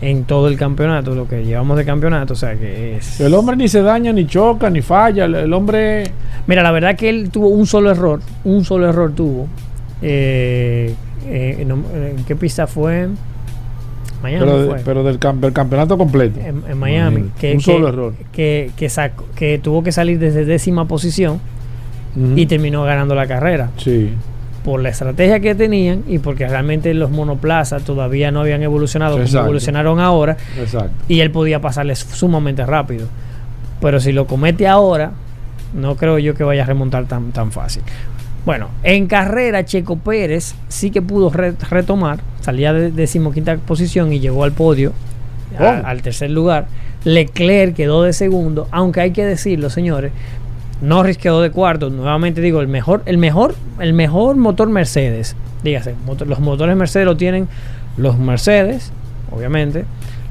en todo el campeonato, lo que llevamos de campeonato. O sea que es. El hombre ni se daña, ni choca, ni falla. El, el hombre. Mira, la verdad que él tuvo un solo error. Un solo error tuvo. Eh, eh, no- ¿En qué pista fue? Miami Pero, fue. pero del, cam- del campeonato completo. en, en Miami. Que, un que- solo error. Que, que, sacó- que tuvo que salir desde décima posición y terminó ganando la carrera. Sí. Por la estrategia que tenían y porque realmente los monoplazas todavía no habían evolucionado como evolucionaron ahora. Exacto. y él podía pasarles sumamente rápido. Pero si lo comete ahora, no creo yo que vaya a remontar tan, tan fácil. Bueno, en carrera Checo Pérez sí que pudo re- retomar, salía de decimoquinta posición y llegó al podio, a- al tercer lugar. Leclerc quedó de segundo, aunque hay que decirlo, señores, Norris quedó de cuarto. Nuevamente digo, el mejor, el mejor, el mejor motor Mercedes. Dígase, motor- los motores Mercedes lo tienen los Mercedes, obviamente,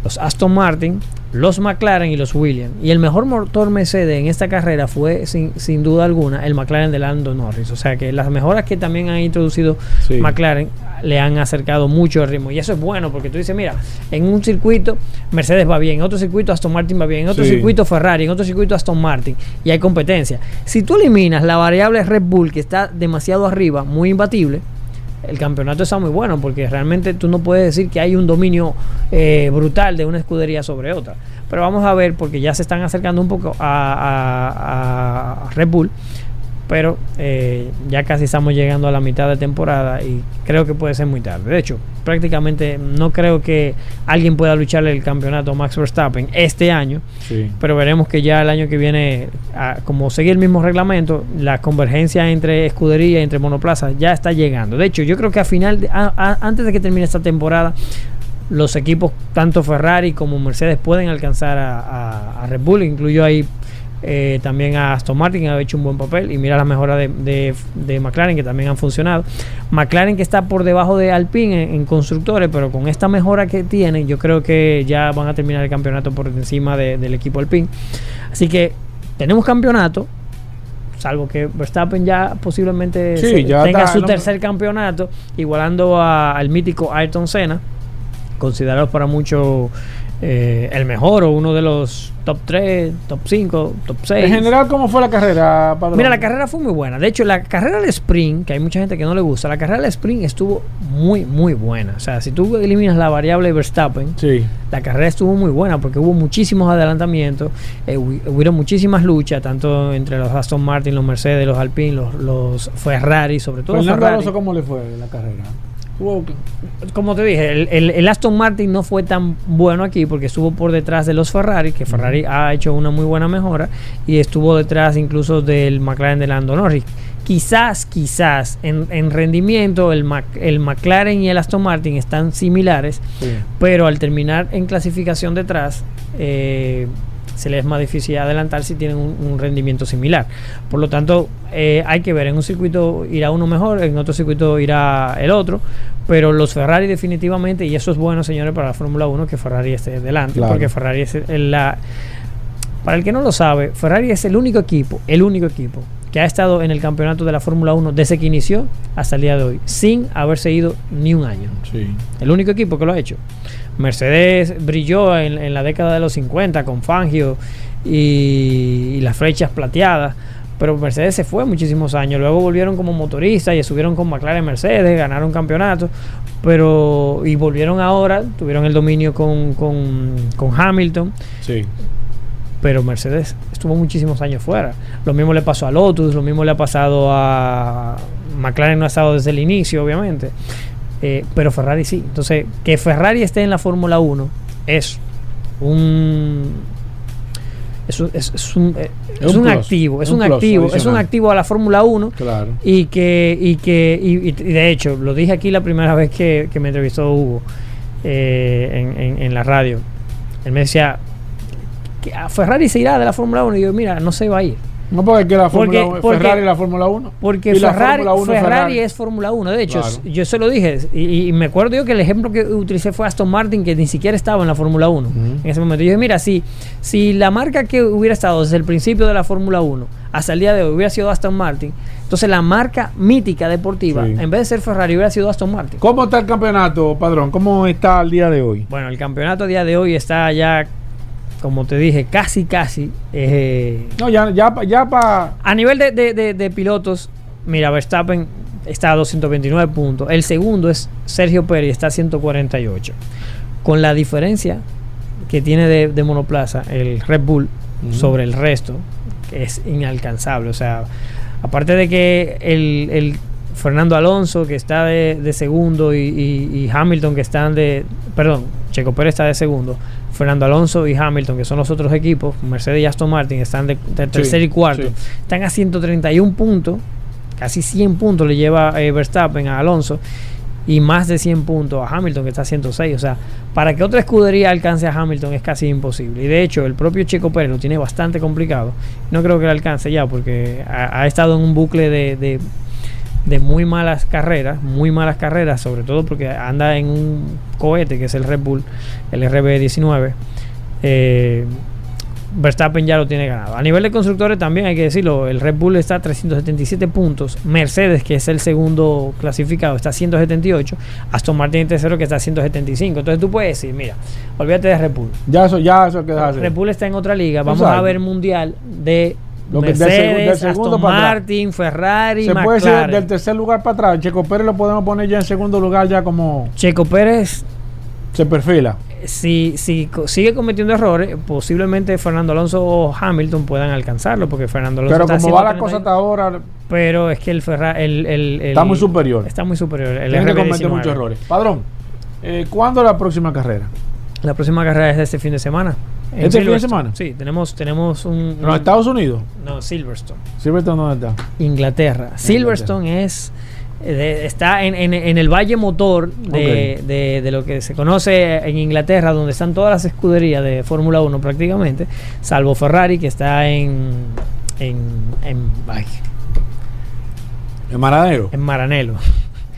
los Aston Martin, los McLaren y los Williams. Y el mejor motor Mercedes en esta carrera fue, sin, sin duda alguna, el McLaren de Lando Norris. O sea que las mejoras que también han introducido Sí. McLaren le han acercado mucho el ritmo. Y eso es bueno porque tú dices, mira, en un circuito Mercedes va bien, en otro circuito Aston Martin va bien, en otro Sí. circuito Ferrari, en otro circuito Aston Martin. Y hay competencia. Si tú eliminas la variable Red Bull que está demasiado arriba, muy imbatible, el campeonato está muy bueno porque realmente tú no puedes decir que hay un dominio eh, brutal de una escudería sobre otra. Pero vamos a ver porque ya se están acercando un poco a, a- a Red Bull. Pero eh, ya casi estamos llegando a la mitad de temporada y creo que puede ser muy tarde. De hecho, prácticamente no creo que alguien pueda lucharle el campeonato a Max Verstappen este año. Sí. Pero veremos que ya el año que viene, como sigue el mismo reglamento, la convergencia entre escudería y entre monoplazas ya está llegando. De hecho, yo creo que a final, de- a- a- antes de que termine esta temporada, los equipos, tanto Ferrari como Mercedes, pueden alcanzar a, a- a Red Bull. Incluyo ahí eh, también a Aston Martin, que ha hecho un buen papel. Y mira las mejoras de, de- de McLaren, que también han funcionado. McLaren, que está por debajo de Alpine en, en constructores, pero con esta mejora que tienen, yo creo que ya van a terminar el campeonato por encima de- del equipo Alpine. Así que tenemos campeonato. Salvo que Verstappen ya posiblemente Sí, se- ya tenga su tercer campeonato, igualando a- al mítico Ayrton Senna, considerado para muchos eh, el mejor o uno de los top 3, top 5, top 6. En general, ¿cómo fue la carrera, Padrón? Mira, la carrera fue muy buena. De hecho, la carrera de sprint, que hay mucha gente que no le gusta, la carrera de sprint estuvo muy, muy buena. O sea, si tú eliminas la variable Verstappen, Sí. la carrera estuvo muy buena porque hubo muchísimos adelantamientos, eh, hu- hubieron muchísimas luchas, tanto entre los Aston Martin, los Mercedes, los Alpine, los, los Ferrari, sobre todo Fernando Ferrari. ¿cómo le fue la carrera? Como te dije, el, el- el Aston Martin no fue tan bueno aquí porque estuvo por detrás de los Ferrari, que Ferrari ha hecho una muy buena mejora, y estuvo detrás incluso del McLaren de Lando Norris. Quizás, quizás en, en rendimiento el, Mac- el McLaren y el Aston Martin están similares, Sí. pero al terminar en clasificación detrás, eh, se les es más difícil adelantar si tienen un, un rendimiento similar. Por lo tanto, eh, hay que ver, en un circuito irá uno mejor, en otro circuito irá el otro, pero los Ferrari definitivamente, y eso es bueno, señores, para la Fórmula 1, que Ferrari esté delante, Claro. porque Ferrari es el- la... Para el que no lo sabe, Ferrari es el único equipo, el único equipo que ha estado en el campeonato de la Fórmula 1 desde que inició hasta el día de hoy, sin haberse ido ni un año. Sí. El único equipo que lo ha hecho. Mercedes brilló en, en la década de los 50 con Fangio y, y las flechas plateadas. Pero Mercedes se fue muchísimos años. Luego volvieron como motoristas y estuvieron con McLaren Mercedes, ganaron campeonatos. Pero. Y volvieron ahora, tuvieron el dominio con, con, con Hamilton. Sí. Pero Mercedes estuvo muchísimos años fuera. Lo mismo le pasó a Lotus, lo mismo le ha pasado a. McLaren no ha estado desde el inicio, obviamente. Eh, pero Ferrari sí. Entonces, que Ferrari esté en la Fórmula 1 es un. Es un, es, es un, eh, Es es un un plus, activo, es un activo, es un activo a la Fórmula 1 Claro. y que y que y, y de hecho lo dije aquí la primera vez que, que me entrevistó Hugo eh, en, en- en la radio él me decía que a Ferrari se irá de la Fórmula 1 y yo mira no se va a ir No porque que la Fórmula 1 porque- Ferrari la Fórmula 1. porque Y la Ferrari, Fórmula 1 Ferrari es Fórmula 1 de hecho Claro. yo se lo dije y, y me acuerdo yo que el ejemplo que utilicé fue Aston Martin que ni siquiera estaba en la Fórmula 1 Ujú. en ese momento yo dije mira si, si la marca que hubiera estado desde el principio de la Fórmula 1 hasta el día de hoy hubiera sido Aston Martin entonces la marca mítica deportiva Sí. en vez de ser Ferrari hubiera sido Aston Martin ¿Cómo está el campeonato, Padrón? ¿Cómo está el día de hoy? Bueno, el campeonato a día de hoy está ya, como te dije, casi, casi. eh, No, ya, ya, ya para. a nivel de, de- de- de pilotos, mira, Verstappen está a 229 puntos. El segundo es Sergio Pérez, está a 148. Con la diferencia que tiene de, monoplaza el Red Bull sobre el resto, que es inalcanzable. O sea, aparte de que el, el Fernando Alonso, que está de, de segundo, y, y- y Hamilton, que están de. Perdón, Checo Pérez está de segundo. Fernando Alonso y Hamilton, que son los otros equipos, Mercedes y Aston Martin, están de, de tercer y cuarto. sí. Están a 131 puntos. Casi 100 puntos le lleva eh, Verstappen a Alonso. Y más de 100 puntos a Hamilton, que está a 106. O sea, para que otra escudería alcance a Hamilton es casi imposible. Y de hecho, el propio Checo Pérez lo tiene bastante complicado. No creo que le alcance ya, porque ha, ha estado en un bucle de, de- de muy malas carreras, muy malas carreras, sobre todo porque anda en un cohete que es el Red Bull, el RB19. Eh, Verstappen ya lo tiene ganado. A nivel de constructores también hay que decirlo, el Red Bull está a 377 puntos, Mercedes, que es el segundo clasificado, está a 178, Aston Martin tercero que está a 175. Entonces tú puedes decir, mira, olvídate de Red Bull. Ya eso, ya eso queda Red Bull está en otra liga, vamos a ver mundial de Lo que- del Mercedes, del segundo Aston para atrás. Martin, Ferrari, Se puede McLaren. del tercer lugar para atrás. Checo Pérez lo podemos poner ya en segundo lugar, ya como Checo Pérez se perfila. si, si sigue cometiendo errores, posiblemente Fernando Alonso o Hamilton puedan alcanzarlo, porque Fernando Alonso Pero está como va la cosa 30, hasta ahora, pero es que el Ferrari el, el- el- Está muy superior. Está muy superior. El tiene que RB19. cometer muchos errores. Padrón, eh, ¿cuándo es la próxima carrera? La próxima carrera es de este fin de semana. En ¿Este fin de semana? Sí, tenemos, tenemos un, ¿En los un- Estados Unidos? No, Silverstone. Silverstone, ¿dónde está? Inglaterra. Silverstone es de- está en, en- en el valle motor de, de- de lo que se conoce en Inglaterra, donde están todas las escuderías de Fórmula 1 prácticamente, salvo Ferrari que está en en, en, ay, En Maranero. en Maranello.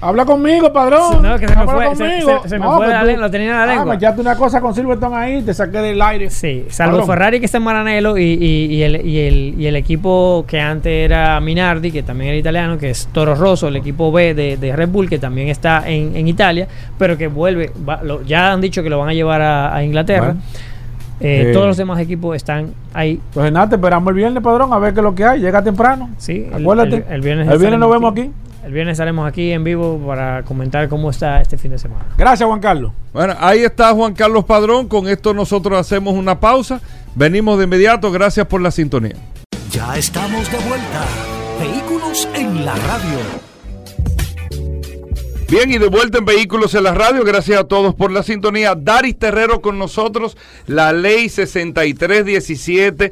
Habla conmigo, padrón. No, que se me Habla fue- se- se- se me No, fue que la tú- lo tenía en la Ah, lengua. me echaste una cosa con Silverstone ahí, te saqué del aire. Sí, salvo Perdón. Ferrari que está en Maranello y, y- y el, y, el, y el equipo que antes era Minardi, que también era italiano, que es Toro Rosso, el equipo B de, de Red Bull, que también está en, en Italia, pero que vuelve, va- lo- ya han dicho que lo van a llevar a, a Inglaterra. Bueno. Eh, Eh. todos los demás equipos están ahí. Pues nada, te esperamos el viernes, padrón, a ver qué es lo que hay. Llega temprano. Sí, el- Acuérdate. el- el viernes el viernes nos vemos aquí. aquí. El viernes estaremos aquí en vivo para comentar cómo está este fin de semana. Gracias, Juan Carlos. Bueno, ahí está Juan Carlos Padrón. Con esto nosotros hacemos una pausa. Venimos de inmediato. Gracias por la sintonía. Ya estamos de vuelta. Vehículos en la radio. Bien, y de vuelta en Vehículos en la Radio. Gracias a todos por la sintonía. Daris Terrero con nosotros. La ley 6317.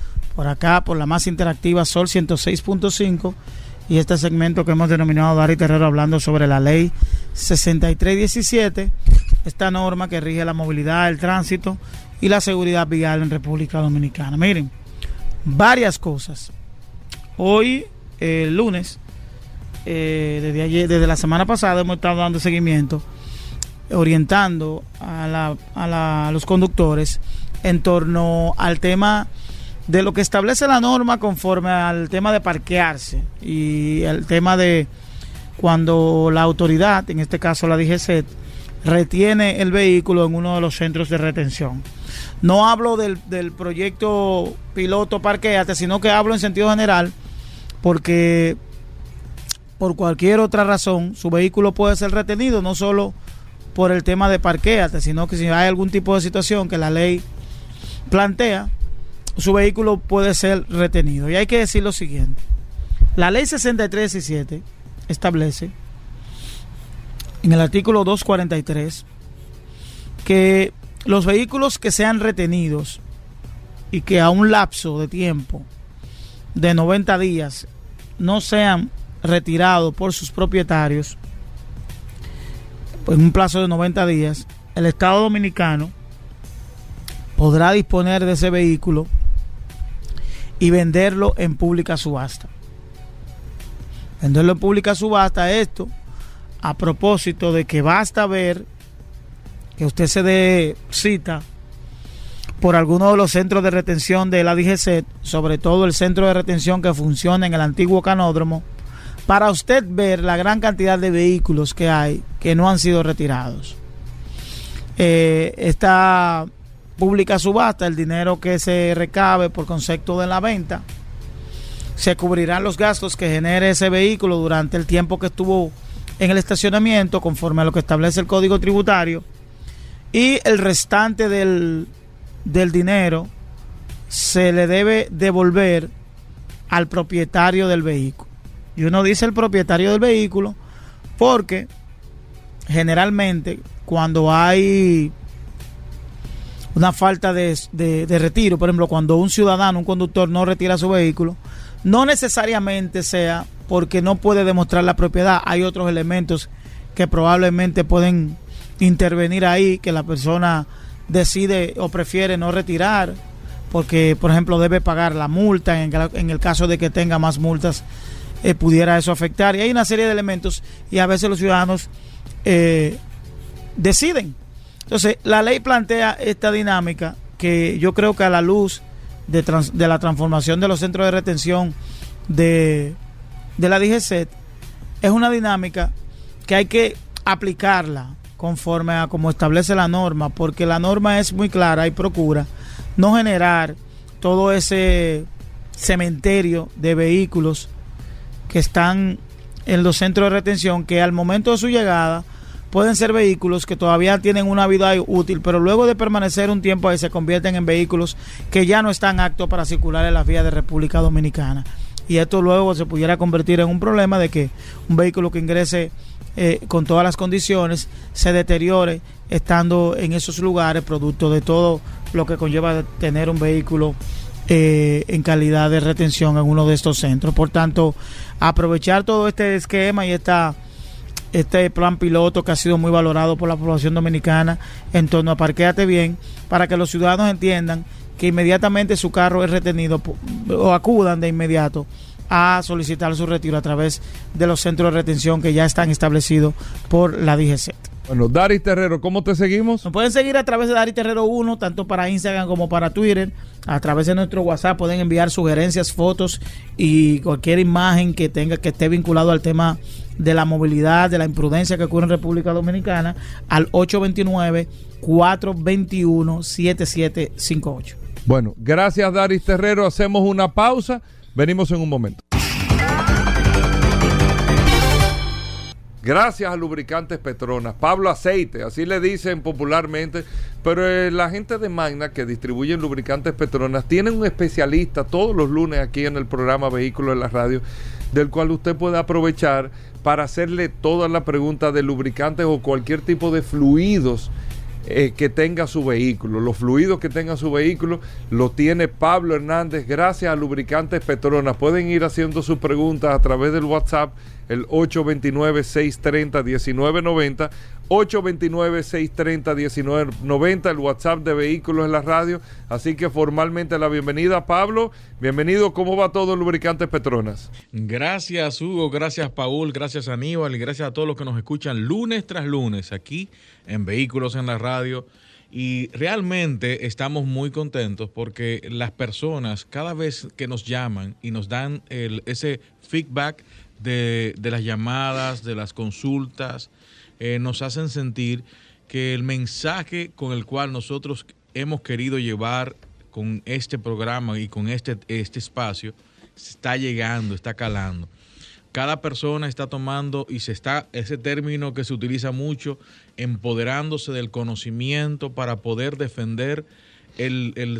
por acá, por la más interactiva Sol 106.5 y este segmento que hemos denominado Dari Terrero hablando sobre la ley 6317, esta norma que rige la movilidad, el tránsito y la seguridad vial en República Dominicana. Miren, varias cosas. Hoy, eh, el lunes, eh, desde, la semana pasada hemos estado dando seguimiento orientando a los conductores en torno al tema de lo que establece la norma conforme al tema de parquearse y el tema de cuando la autoridad, en este caso la DGC, retiene el vehículo en uno de los centros de retención. No hablo del, del proyecto piloto parqueate, sino que hablo en sentido general porque por cualquier otra razón su vehículo puede ser retenido, no solo por el tema de parqueate, sino que si hay algún tipo de situación que la ley plantea, su vehículo puede ser retenido. Y hay que decir lo siguiente. La ley 6317 establece en el artículo 243 que los vehículos que sean retenidos y que a un lapso de tiempo de 90 días no sean retirados por sus propietarios, pues en un plazo de 90 días, el Estado Dominicano podrá disponer de ese vehículo y venderlo en pública subasta. Venderlo en pública subasta, esto a propósito de que basta ver que usted se dé cita por alguno de los centros de retención de la DGC, sobre todo el centro de retención que funciona en el antiguo canódromo, para usted ver la gran cantidad de vehículos que hay que no han sido retirados. Eh, esta pública subasta, el dinero que se recabe por concepto de la venta, se cubrirán los gastos que genere ese vehículo durante el tiempo que estuvo en el estacionamiento, conforme a lo que establece el código tributario, y el restante del, del dinero se le debe devolver al propietario del vehículo. Y uno dice el propietario del vehículo porque generalmente cuando hay una falta de, de, retiro, por ejemplo, cuando un ciudadano, un conductor no retira su vehículo, no necesariamente sea porque no puede demostrar la propiedad, hay otros elementos que probablemente pueden intervenir ahí, que la persona decide o prefiere no retirar, porque por ejemplo debe pagar la multa, en, el caso de que tenga más multas, eh, pudiera eso afectar. Y hay una serie de elementos y a veces los ciudadanos eh, deciden. Entonces, la ley plantea esta dinámica que yo creo que a la luz de, la transformación de los centros de retención de, de la DGCET, es una dinámica que hay que aplicarla conforme a como establece la norma, porque la norma es muy clara y procura no generar todo ese cementerio de vehículos que están en los centros de retención que al momento de su llegada pueden ser vehículos que todavía tienen una vida útil, pero luego de permanecer un tiempo ahí se convierten en vehículos que ya no están aptos para circular en las vías de República Dominicana. Y esto luego se pudiera convertir en un problema de que un vehículo que ingrese eh, con todas las condiciones se deteriore estando en esos lugares, producto de todo lo que conlleva tener un vehículo eh, en calidad de retención en uno de estos centros. Por tanto, aprovechar todo este esquema y esta este plan piloto que ha sido muy valorado por la población dominicana en torno a Parquéate Bien, para que los ciudadanos entiendan que inmediatamente su carro es retenido o acudan de inmediato a solicitar su retiro a través de los centros de retención que ya están establecidos por la DGC. Bueno, Dari Terrero, ¿cómo te seguimos? Nos pueden seguir a través de Dari Terrero 1, tanto para Instagram como para Twitter. A través de nuestro WhatsApp pueden enviar sugerencias, fotos y cualquier imagen que tenga que esté vinculado al tema de la movilidad, de la imprudencia que ocurre en República Dominicana al 829-421-7758. Bueno, gracias Daris Terrero. Hacemos una pausa. Venimos en un momento. Gracias a Lubricantes Petronas. Pablo Aceite, así le dicen popularmente. Pero eh, la gente de Magna que distribuye Lubricantes Petronas tiene un especialista todos los lunes aquí en el programa Vehículos de la Radio, del cual usted puede aprovechar para hacerle todas las preguntas de lubricantes o cualquier tipo de fluidos eh, que tenga su vehículo. Los fluidos que tenga su vehículo lo tiene Pablo Hernández gracias a Lubricantes Petronas. Pueden ir haciendo sus preguntas a través del WhatsApp el 829-630-1990. 829-630-1990, el WhatsApp de Vehículos en la Radio. Así que formalmente la bienvenida, Pablo. Bienvenido, ¿cómo va todo Lubricantes Petronas? Gracias, Hugo, gracias, Paul, gracias, Aníbal, y gracias a todos los que nos escuchan lunes tras lunes aquí en Vehículos en la Radio. Y realmente estamos muy contentos porque las personas cada vez que nos llaman y nos dan el, ese feedback de, las llamadas, de las consultas, eh, nos hacen sentir que el mensaje con el cual nosotros hemos querido llevar con este programa y con este, este espacio está llegando, está calando. Cada persona está tomando y se está, ese término que se utiliza mucho, empoderándose del conocimiento para poder defender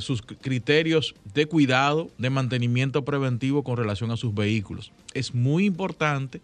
sus criterios de cuidado, de mantenimiento preventivo con relación a sus vehículos. Es muy importante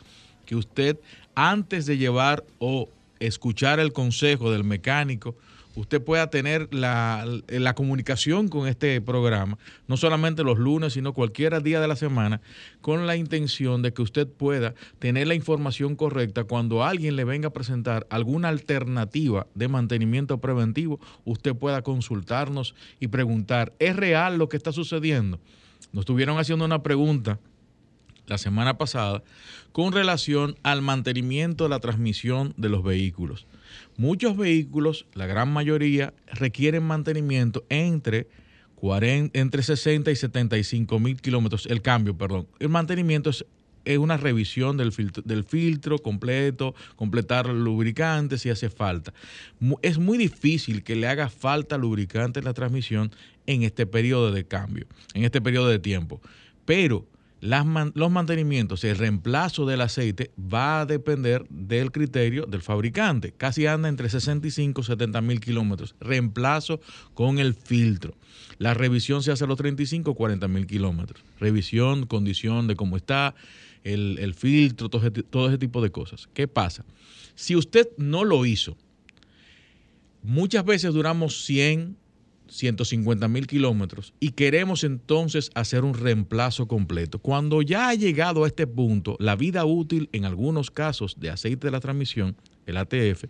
que usted, antes de llevar o escuchar el consejo del mecánico, usted pueda tener la, comunicación con este programa, no solamente los lunes, sino cualquier día de la semana, con la intención de que usted pueda tener la información correcta cuando alguien le venga a presentar alguna alternativa de mantenimiento preventivo, usted pueda consultarnos y preguntar, ¿es real lo que está sucediendo? Nos estuvieron haciendo una pregunta la semana pasada con relación al mantenimiento de la transmisión de los vehículos. Muchos vehículos, la gran mayoría, requieren mantenimiento entre, 40, entre 60 y 75 mil kilómetros. El cambio, perdón. El mantenimiento es, una revisión del filtro, del filtro completo, completar lubricante si hace falta. Es muy difícil que le haga falta lubricante en la transmisión en este periodo de cambio, en este periodo de tiempo. Pero los mantenimientos, el reemplazo del aceite va a depender del criterio del fabricante. Casi anda entre 65 y 70 mil kilómetros. Reemplazo con el filtro. La revisión se hace a los 35 o 40 mil kilómetros. Revisión, condición de cómo está, el, filtro, todo ese, todo ese tipo de cosas. ¿Qué pasa? Si usted no lo hizo, muchas veces duramos 100, 150 mil kilómetros y queremos entonces hacer un reemplazo completo. Cuando ya ha llegado a este punto, la vida útil en algunos casos de aceite de la transmisión, el ATF,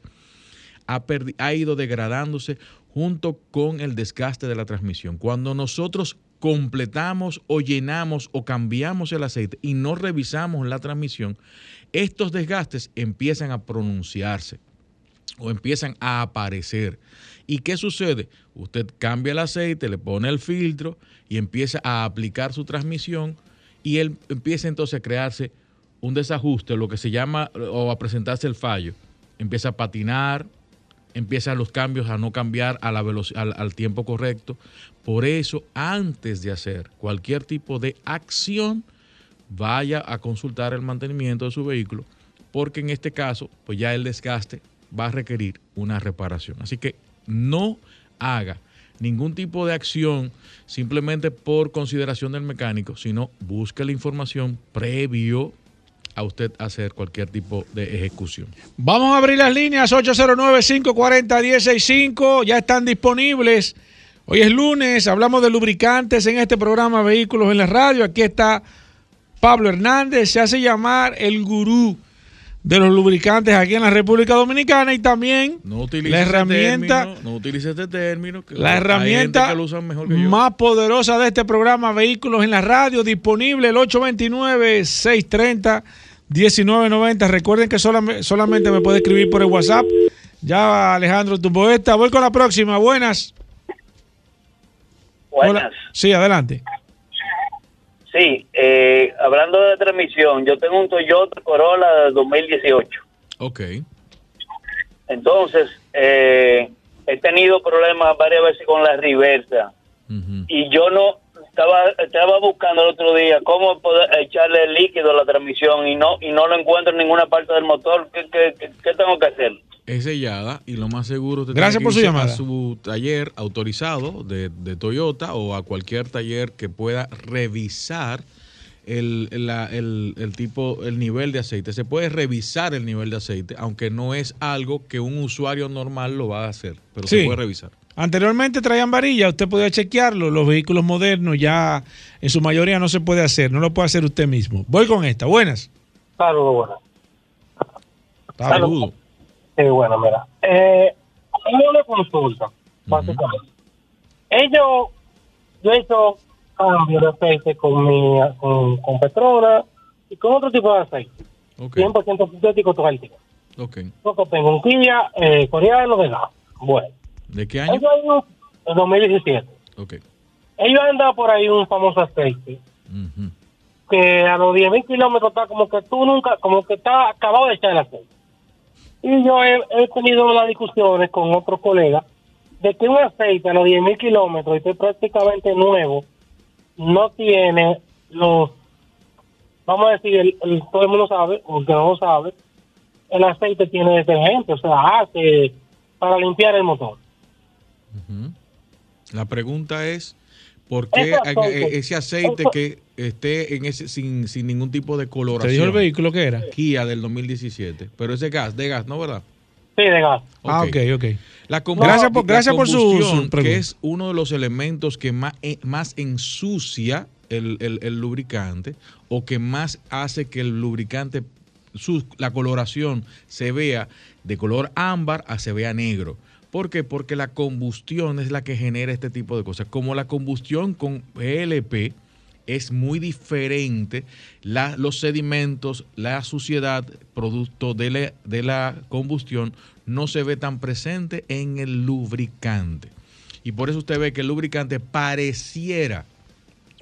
ha, ha ido degradándose junto con el desgaste de la transmisión. Cuando nosotros completamos o llenamos o cambiamos el aceite y no revisamos la transmisión, estos desgastes empiezan a pronunciarse o empiezan a aparecer. ¿Y qué sucede? Usted cambia el aceite, le pone el filtro y empieza a aplicar su transmisión y él empieza entonces a crearse un desajuste, lo que se llama, o a presentarse el fallo. Empieza a patinar, empiezan los cambios a no cambiar a la al, al tiempo correcto. Por eso, antes de hacer cualquier tipo de acción, vaya a consultar el mantenimiento de su vehículo, porque en este caso, pues ya el desgaste va a requerir una reparación. Así que no haga ningún tipo de acción simplemente por consideración del mecánico, sino busque la información previo a usted hacer cualquier tipo de ejecución. Vamos a abrir las líneas 809-540-165, ya están disponibles. Hoy es lunes, hablamos de lubricantes en este programa Vehículos en la Radio. Aquí está Pablo Hernández, se hace llamar el gurú de los lubricantes aquí en la República Dominicana y también no la herramienta término, no utilice este término que la herramienta más poderosa de este programa Vehículos en la Radio disponible el 829 630 1990 recuerden que solamente, solamente me puede escribir por el WhatsApp. Ya Alejandro tu poeta. Voy con la próxima. Buenas. Buenas. Hola. sí adelante Sí, eh, hablando de transmisión, yo tengo un Toyota Corolla 2018. Ok. Entonces, eh, he tenido problemas varias veces con la reversa. Y yo no estaba estaba buscando el otro día cómo poder echarle líquido a la transmisión y no y no lo encuentro en ninguna parte del motor. ¿Qué, qué, qué tengo que hacer? Es sellada y lo más seguro te Gracias por su llamada. a su taller autorizado de, de, Toyota o a cualquier taller que pueda revisar el, la, el, el, tipo, el nivel de aceite. Se puede revisar el nivel de aceite, aunque no es algo que un usuario normal lo va a hacer, pero sí. se puede revisar. Anteriormente traían varilla, usted podía chequearlo. Los vehículos modernos ya en su mayoría no se puede hacer, no lo puede hacer usted mismo. Voy con esta, buenas. Saludos, buenas. Saludos. Sí, bueno, mira. Eh, una consulta, básicamente. Ellos, yo he hecho cambio de aceite con mi con, con Petronas y con otro tipo de aceite. Okay. 100% sintético todo el tiempo. Tengo un Kia eh, coreano de gas. Bueno. ¿De qué año? Ellos hay un, 2017. Ok. Ellos han dado por ahí un famoso aceite. Uh -huh. Que a los 10.000 kilómetros está como que tú nunca, como que está acabado de echar el aceite. Y yo he, he tenido las discusiones con otros colegas de que un aceite a los 10.000 kilómetros, y estoy prácticamente nuevo, no tiene los, vamos a decir, el, todo el mundo sabe, o que no lo sabe, el aceite tiene detergente, o sea, hace para limpiar el motor. La pregunta es, ¿por qué ese aceite, ese aceite eso, que esté en ese sin, sin ningún tipo de coloración? ¿Te dijo el vehículo que era? Kia del 2017, pero ese gas, de gas, ¿no verdad? Sí, de gas. Ah, ok, ok. La no, gracias por, gracias por su, su que es uno de los elementos que más, eh, más ensucia el, el, el, lubricante o que más hace que el lubricante, su, la coloración se vea de color ámbar a se vea negro. ¿Por qué? Porque la combustión es la que genera este tipo de cosas. Como la combustión con ELP es muy diferente, los sedimentos, la suciedad producto de la, de la combustión no se ve tan presente en el lubricante. Y por eso usted ve que el lubricante pareciera,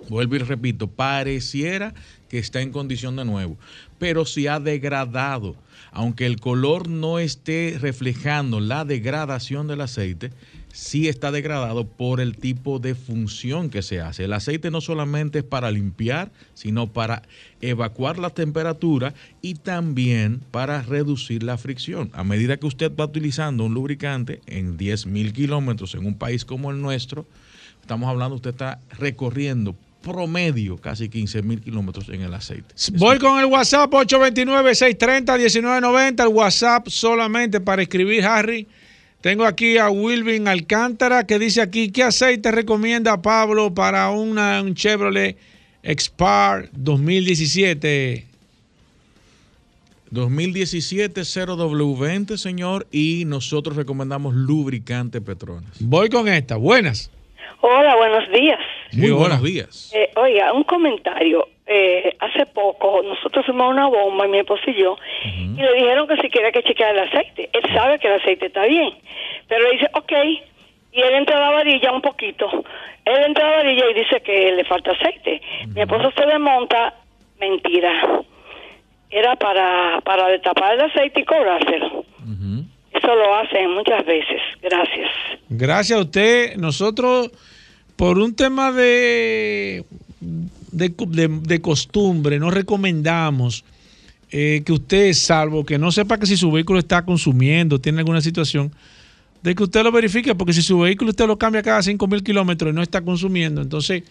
vuelvo y repito, pareciera que está en condición de nuevo, pero se ha degradado. Aunque el color no esté reflejando la degradación del aceite, sí está degradado por el tipo de función que se hace. El aceite no solamente es para limpiar, sino para evacuar la temperatura y también para reducir la fricción. A medida que usted va utilizando un lubricante en 10 mil kilómetros en un país como el nuestro, estamos hablando, usted está recorriendo promedio casi 15 mil kilómetros en el aceite. Voy con el WhatsApp 829-630-1990. El WhatsApp solamente para escribir, Harry. Tengo aquí a Wilvin Alcántara que dice aquí, ¿qué aceite recomienda Pablo para una, un Chevrolet Expar 2017? 2017 0W20, señor, y nosotros recomendamos lubricante Petronas. Voy con esta. Buenas. Hola, buenos días. Muy buenos días. Eh, oiga, un comentario. Eh, hace poco nosotros fuimos a una bomba, mi esposo y yo, y le dijeron que si quería que chequeara el aceite. Él sabe que el aceite está bien, pero le dice, ok, y él entra a la varilla un poquito. Él entra a la varilla y dice que le falta aceite. Mi esposo se desmonta, mentira. Era para, para destapar el aceite y cobrárselo. Eso lo hacen muchas veces. Gracias. Gracias a usted. Nosotros, por un tema de, de, de- costumbre, no recomendamos eh, que usted, salvo que no sepa que si su vehículo está consumiendo, tiene alguna situación, de que usted lo verifique, porque si su vehículo usted lo cambia cada 5 mil kilómetros y no está consumiendo, entonces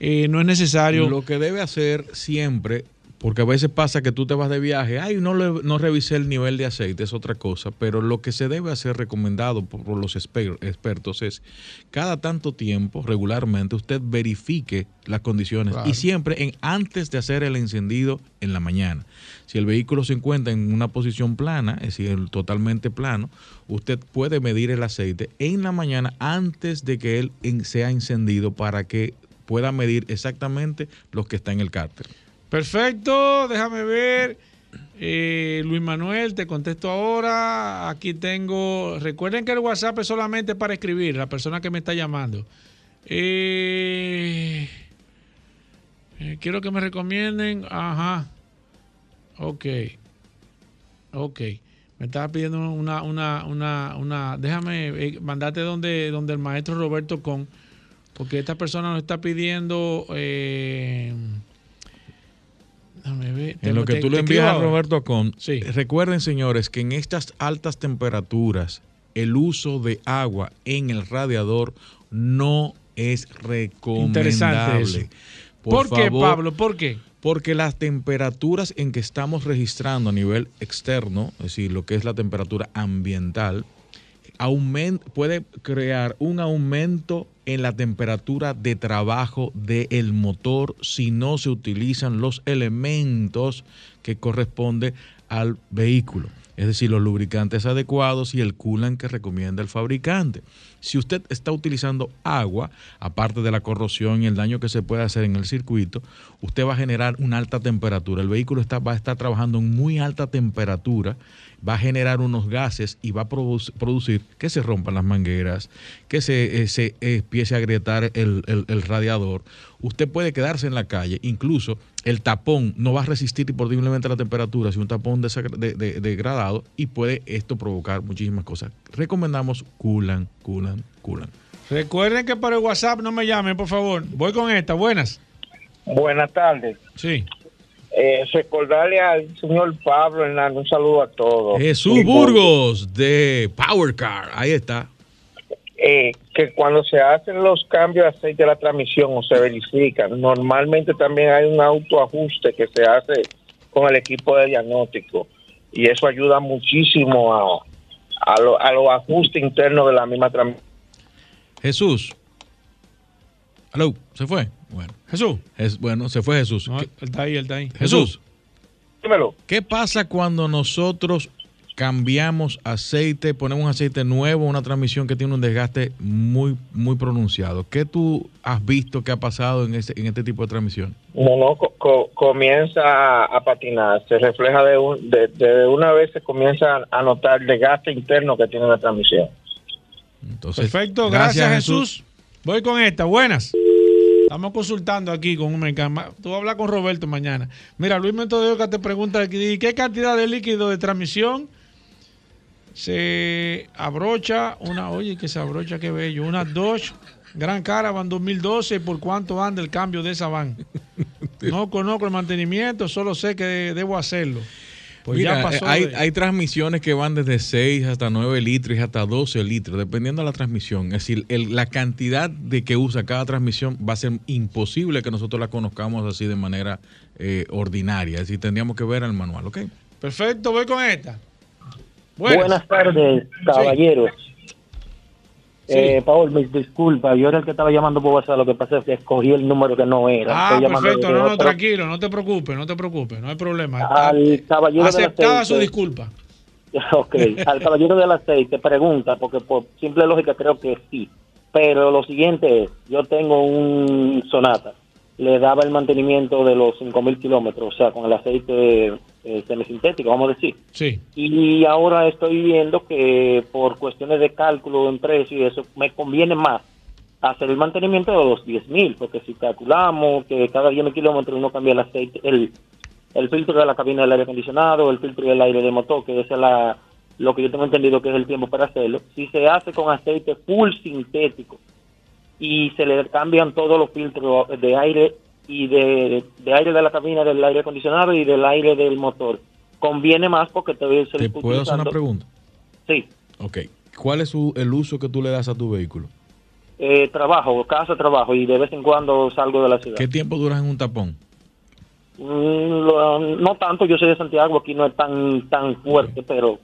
eh, no es necesario. Lo que debe hacer siempre, porque a veces pasa que tú te vas de viaje, ay, no, le- no revisé el nivel de aceite, es otra cosa, pero lo que se debe hacer recomendado por, por los expertos es cada tanto tiempo, regularmente, usted verifique las condiciones Claro. y siempre en, antes de hacer el encendido en la mañana. Si el vehículo se encuentra en una posición plana, es decir, totalmente plano, usted puede medir el aceite en la mañana antes de que él en- sea encendido para que pueda medir exactamente lo que está en el cárter. Perfecto, déjame ver. Eh, Luis Manuel, te contesto ahora. Aquí tengo. Recuerden que el WhatsApp es solamente para escribir, la persona que me está llamando. Eh, eh, quiero que me recomienden. Ajá. Ok. Ok. Me estaba pidiendo una, una, una, una. Déjame eh, mandarte donde, donde el maestro Roberto Con. Porque esta persona nos está pidiendo. Ver. En lo que te- tú le envías a. Roberto Acon, recuerden señores que en estas altas temperaturas el uso de agua en el radiador no es Interesante eso. recomendable. ¿Por qué, favor, Pablo? ¿Por qué? Porque las temperaturas en que estamos registrando a nivel externo, es decir, lo que es la temperatura ambiental, puede crear un aumento en la temperatura de trabajo del motor si no se utilizan los elementos que corresponden al vehículo. Es decir, los lubricantes adecuados y el coolant que recomienda el fabricante. Si usted está utilizando agua, aparte de la corrosión y el daño que se puede hacer en el circuito, usted va a generar una alta temperatura. El vehículo está, va a estar trabajando en muy alta temperatura, va a generar unos gases y va a produ- producir que se rompan las mangueras, que se, eh, se empiece a agrietar el, el- el radiador. Usted puede quedarse en la calle, incluso el tapón no va a resistir posiblemente la temperatura, si un tapón de- de- degradado, y puede esto provocar muchísimas cosas. Recomendamos culan, culan, culan. Recuerden que por el WhatsApp no me llamen, por favor. Voy con esta. Buenas. Buenas tardes. Sí. Eh, recordarle al señor Pablo Hernández un saludo a todos. Jesús Y, Burgos de Power Car, ahí está. eh, que cuando se hacen los cambios de aceite de la transmisión o se verifican, normalmente también hay un autoajuste que se hace con el equipo de diagnóstico y eso ayuda muchísimo a, a, lo- a los ajustes internos de la misma transmisión. Jesús. Hello, ¿se fue? Bueno. Jesús. Es, bueno, se fue Jesús. No, ¿Qué- él está ahí, él está ahí. Jesús. Dímelo. ¿Qué pasa cuando nosotros cambiamos aceite, ponemos un aceite nuevo, una transmisión que tiene un desgaste muy, muy pronunciado? ¿Qué tú has visto que ha pasado en, ese, en este tipo de transmisión? No, no, co- co- comienza a, a patinar, se refleja de, un, de, de una vez se comienza a notar el desgaste interno que tiene la transmisión. Entonces, Perfecto, gracias, Jesús. Voy con esta. Buenas. Estamos consultando aquí con un mecánico. Tú vas a hablar con Roberto mañana. Mira, Luis Mentodeoca te pregunta aquí, ¿qué cantidad de líquido de transmisión se abrocha una, oye, que se abrocha, qué bello, una Dodge Gran Caravan 2012, ¿por cuánto anda el cambio de esa van? No conozco el mantenimiento, solo sé que debo hacerlo. Pues Mira, ya pasó eh, hay, de- hay transmisiones que van desde 6 hasta 9 litros y hasta 12 litros, dependiendo de la transmisión. Es decir, el- la cantidad de que usa cada transmisión va a ser imposible que nosotros la conozcamos así de manera eh, ordinaria. Es decir, tendríamos que ver el manual, ¿ok? Perfecto, voy con esta. Buenas, tardes, caballeros. Eh, Paul, mis disculpas, yo era el que estaba llamando por WhatsApp, lo que pasa es que escogí el número que no era. Ah, Estoy perfecto, no, no, tranquilo, no te preocupes, no te preocupes, no hay problema. Al caballero del Aceptada su aceite. disculpa. Ok, al caballero del aceite pregunta, porque por simple lógica creo que sí. Pero lo siguiente es, yo tengo un Sonata, le daba el mantenimiento de los 5.000 kilómetros, o sea, con el aceite eh, semisintético, vamos a decir. Sí. Y ahora estoy viendo que por cuestiones de cálculo en precio y eso, me conviene más hacer el mantenimiento de los 10.000, porque si calculamos que cada 10.000 kilómetros uno cambia el aceite, el, el filtro de la cabina del aire acondicionado, el filtro del aire de motor, que esa es la, lo que yo tengo entendido que es el tiempo para hacerlo, si se hace con aceite full sintético y se le cambian todos los filtros de aire y de, de aire de la cabina del aire acondicionado y del aire del motor, conviene más porque te ves ¿Te puedo hacer una pregunta? Sí, Ok. ¿Cuál es su- el uso que tú le das a tu vehículo? eh, trabajo, casa trabajo y de vez en cuando salgo de la ciudad. ¿Qué tiempo duras en un tapón? Mm, lo- no tanto, yo soy de Santiago, aquí no es tan tan fuerte, pero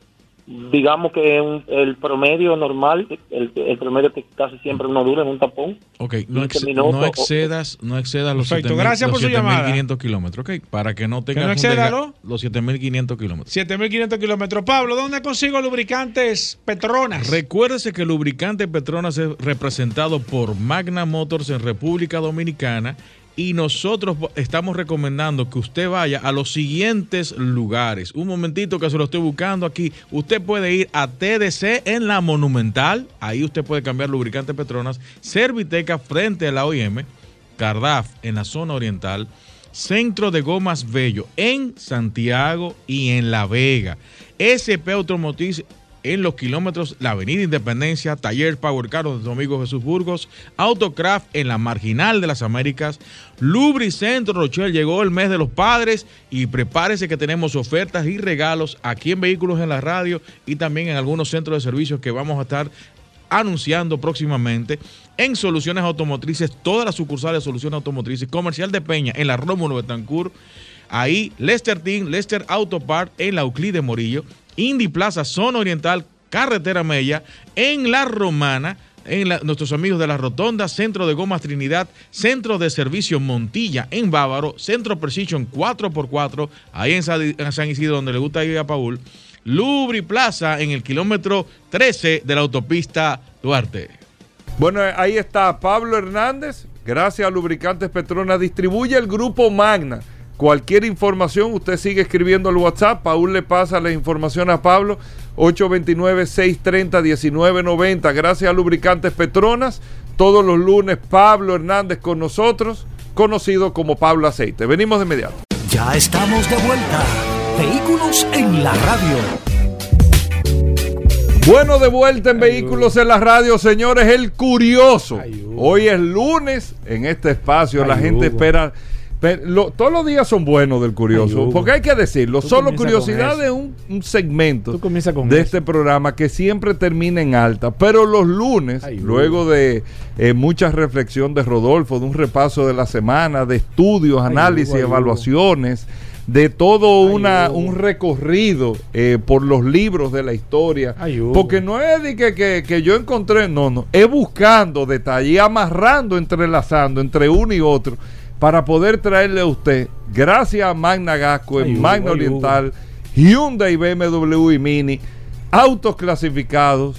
digamos que un- el promedio normal, el, el promedio que casi siempre uno dura en un tapón. Ok, no, 15 ex- minutos no o- excedas, no excedas los Perfecto, 7.000 gracias los por su llamada. 7.500 kilómetros, ok, para que no tengas no un exceda, desga- ¿no? los 7.500 kilómetros. 7500 kilómetros. Pablo, ¿dónde consigo lubricantes Petronas? Recuérdese que el lubricante Petronas es representado por Magna Motors en República Dominicana y nosotros estamos recomendando que usted vaya a los siguientes lugares. Un momentito que se lo estoy buscando aquí. Usted puede ir a TDC en la Monumental, ahí usted puede cambiar lubricante Petronas, Serviteca frente a la OIM, Cardaf en la zona oriental, Centro de Gomas Bello en Santiago y en La Vega. SP Automotriz en los kilómetros la Avenida Independencia, Taller Power Car de nuestro amigo Jesús Burgos, Autocraft en la Marginal de las Américas, Lubricentro Rochelle llegó el mes de los padres y prepárese que tenemos ofertas y regalos aquí en Vehículos en la Radio y también en algunos centros de servicios que vamos a estar anunciando próximamente en Soluciones Automotrices, todas las sucursales de Soluciones Automotrices, Comercial de Peña en la Rómulo Betancourt, ahí Lester Team, Lester Auto Part en la Euclid de Morillo, Indy Plaza, Zona Oriental, Carretera Mella, en La Romana, en nuestros amigos de la Rotonda, Centro de Gomas Trinidad, Centro de Servicio Montilla en Bávaro, Centro Precision 4x4, ahí en San, Isidro, donde le gusta ir a Paul, Lubri Plaza en el kilómetro 13 de la autopista Duarte. Bueno, ahí está Pablo Hernández. Gracias a Lubricantes Petronas. Distribuye el grupo Magna. Cualquier información, usted sigue escribiendo al WhatsApp. Paul le pasa la información a Pablo. 829-630-1990. Gracias a Lubricantes Petronas. Todos los lunes, Pablo Hernández con nosotros, conocido como Pablo Aceite. Venimos de inmediato. Ya estamos de vuelta. Vehículos en la radio. Bueno, de vuelta en Vehículos en la Radio, señores, el curioso. Hoy es lunes en este espacio, la gente espera. Lo- todos los días son buenos del curioso, Ay, porque hay que decirlo, Tú solo curiosidad es un, un segmento con de eso. este programa que siempre termina en alta, pero los lunes, Ay, luego de eh, mucha reflexión de Rodolfo, de un repaso de la semana, de estudios, Ay, análisis, Hugo, evaluaciones, de todo una, un recorrido eh, por los libros de la historia. Porque no es de que, que- que yo encontré, no, no, es buscando detalle, amarrando, entrelazando entre uno y otro para poder traerle a usted, gracias a Magna Gasco, en Magna Oriental, Hyundai, BMW y Mini, autos clasificados,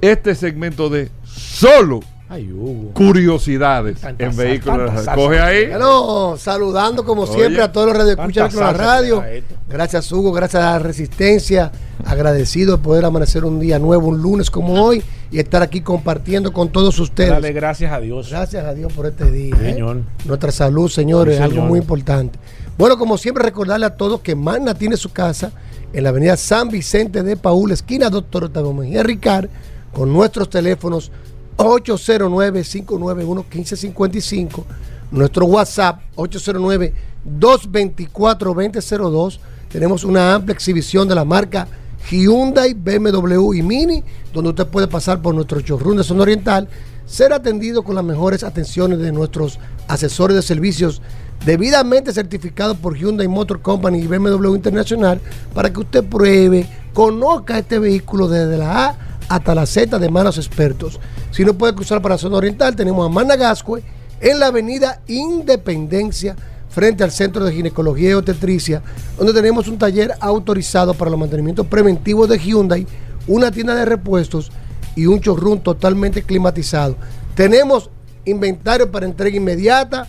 este segmento de solo Ay, Hugo. curiosidades en vehículos. tanta de- salsa. Coge ahí. Bueno, saludando como Oye, siempre a todos los radioescuchas de la radio. Gracias Hugo, gracias a la Resistencia. Agradecido de poder amanecer un día nuevo, un lunes como hoy, y estar aquí compartiendo con todos ustedes. Dale gracias a Dios. Gracias a Dios por este día. ¿eh? Señor. Nuestra salud, señores, Sí, es algo señor. muy importante. Bueno, como siempre, recordarle a todos que Magna tiene su casa en la avenida San Vicente de Paúl, esquina Doctor Octavio Mejía Ricard, con nuestros teléfonos 809-591-1555, nuestro WhatsApp 809-224-2002. tenemos una amplia exhibición de la marca Hyundai, BMW y Mini, donde usted puede pasar por nuestro showroom de zona oriental, ser atendido con las mejores atenciones de nuestros asesores de servicios debidamente certificados por Hyundai Motor Company y BMW Internacional para que usted pruebe, conozca este vehículo desde la A hasta la Z de manos expertos. Si no puede cruzar para la zona oriental, tenemos a Managascue en la avenida Independencia frente al Centro de Ginecología y Obstetricia, donde tenemos un taller autorizado para los mantenimientos preventivos de Hyundai, una tienda de repuestos y un showroom totalmente climatizado. Tenemos inventario para entrega inmediata,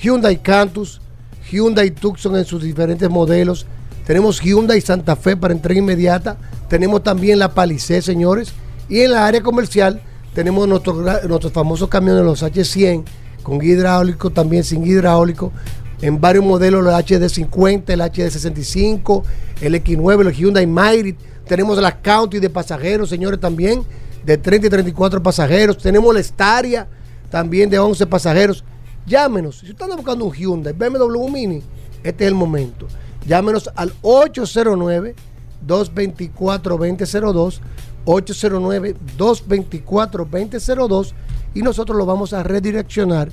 Hyundai Cantus, Hyundai Tucson en sus diferentes modelos. Tenemos Hyundai Santa Fe para entrega inmediata. Tenemos también la Palisade, señores. Y en la área comercial tenemos nuestros, nuestros famosos camiones, los H100, con hidráulico, también sin hidráulico. En varios modelos, el HD50, el HD65, el X9, el Hyundai Mighty. Tenemos la County de pasajeros, señores, también, de 30 y 34 pasajeros. Tenemos la Staria, también de 11 pasajeros. Llámenos. Si usted anda buscando un Hyundai, BMW Mini, este es el momento. Llámenos al 809-224-2002. 809-224-2002 y nosotros lo vamos a redireccionar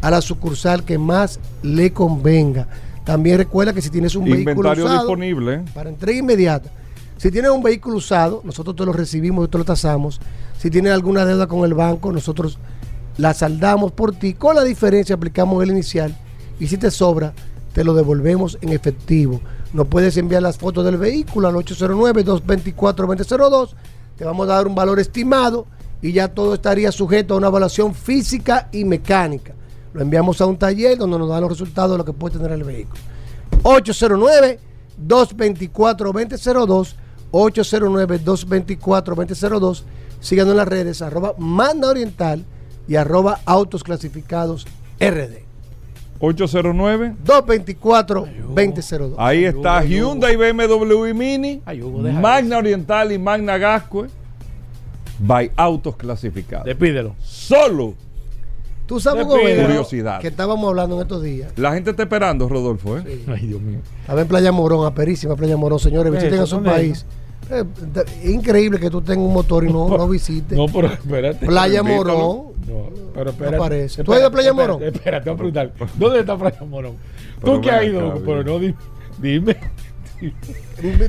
a la sucursal que más le convenga. También recuerda que si tienes un vehículo Inventario usado, disponible. para entrega inmediata. Si tienes un vehículo usado, nosotros te lo recibimos y te lo tasamos. Si tienes alguna deuda con el banco, nosotros la saldamos por ti. Con la diferencia aplicamos el inicial y si te sobra, te lo devolvemos en efectivo. No puedes enviar las fotos del vehículo al 809-224-2002. Te vamos a dar un valor estimado y ya todo estaría sujeto a una evaluación física y mecánica. Lo enviamos a un taller donde nos dan los resultados de lo que puede tener el vehículo. 809-224-2002. 809-224-2002. Síganos en las redes arroba Manda Oriental y arroba Autos Clasificados RD. 809. 224-2002. Ahí está Hyundai, BMW y Mini, Magna Oriental y Magna Gascue, by Autos Clasificados. Despídelo. Solo. Tú sabes. Gobernador, Curiosidad. que estábamos hablando en estos días. La gente está esperando, Rodolfo. ¿eh? Ay, Dios mío. Estaba en Playa Morón, aperísima Playa Morón. Señores, visiten a su ¿Dónde país. Eh, es increíble que tú tengas un motor y no, no visites. No, pero espérate. Playa. Morón. No, pero espérate. aparece. ¿Tú Espérate, has ido a Playa espérate, Morón? Espérate, voy a preguntar. ¿Dónde está Playa Morón? Pero ¿Tú qué has ido? acá, pero no, di- dime.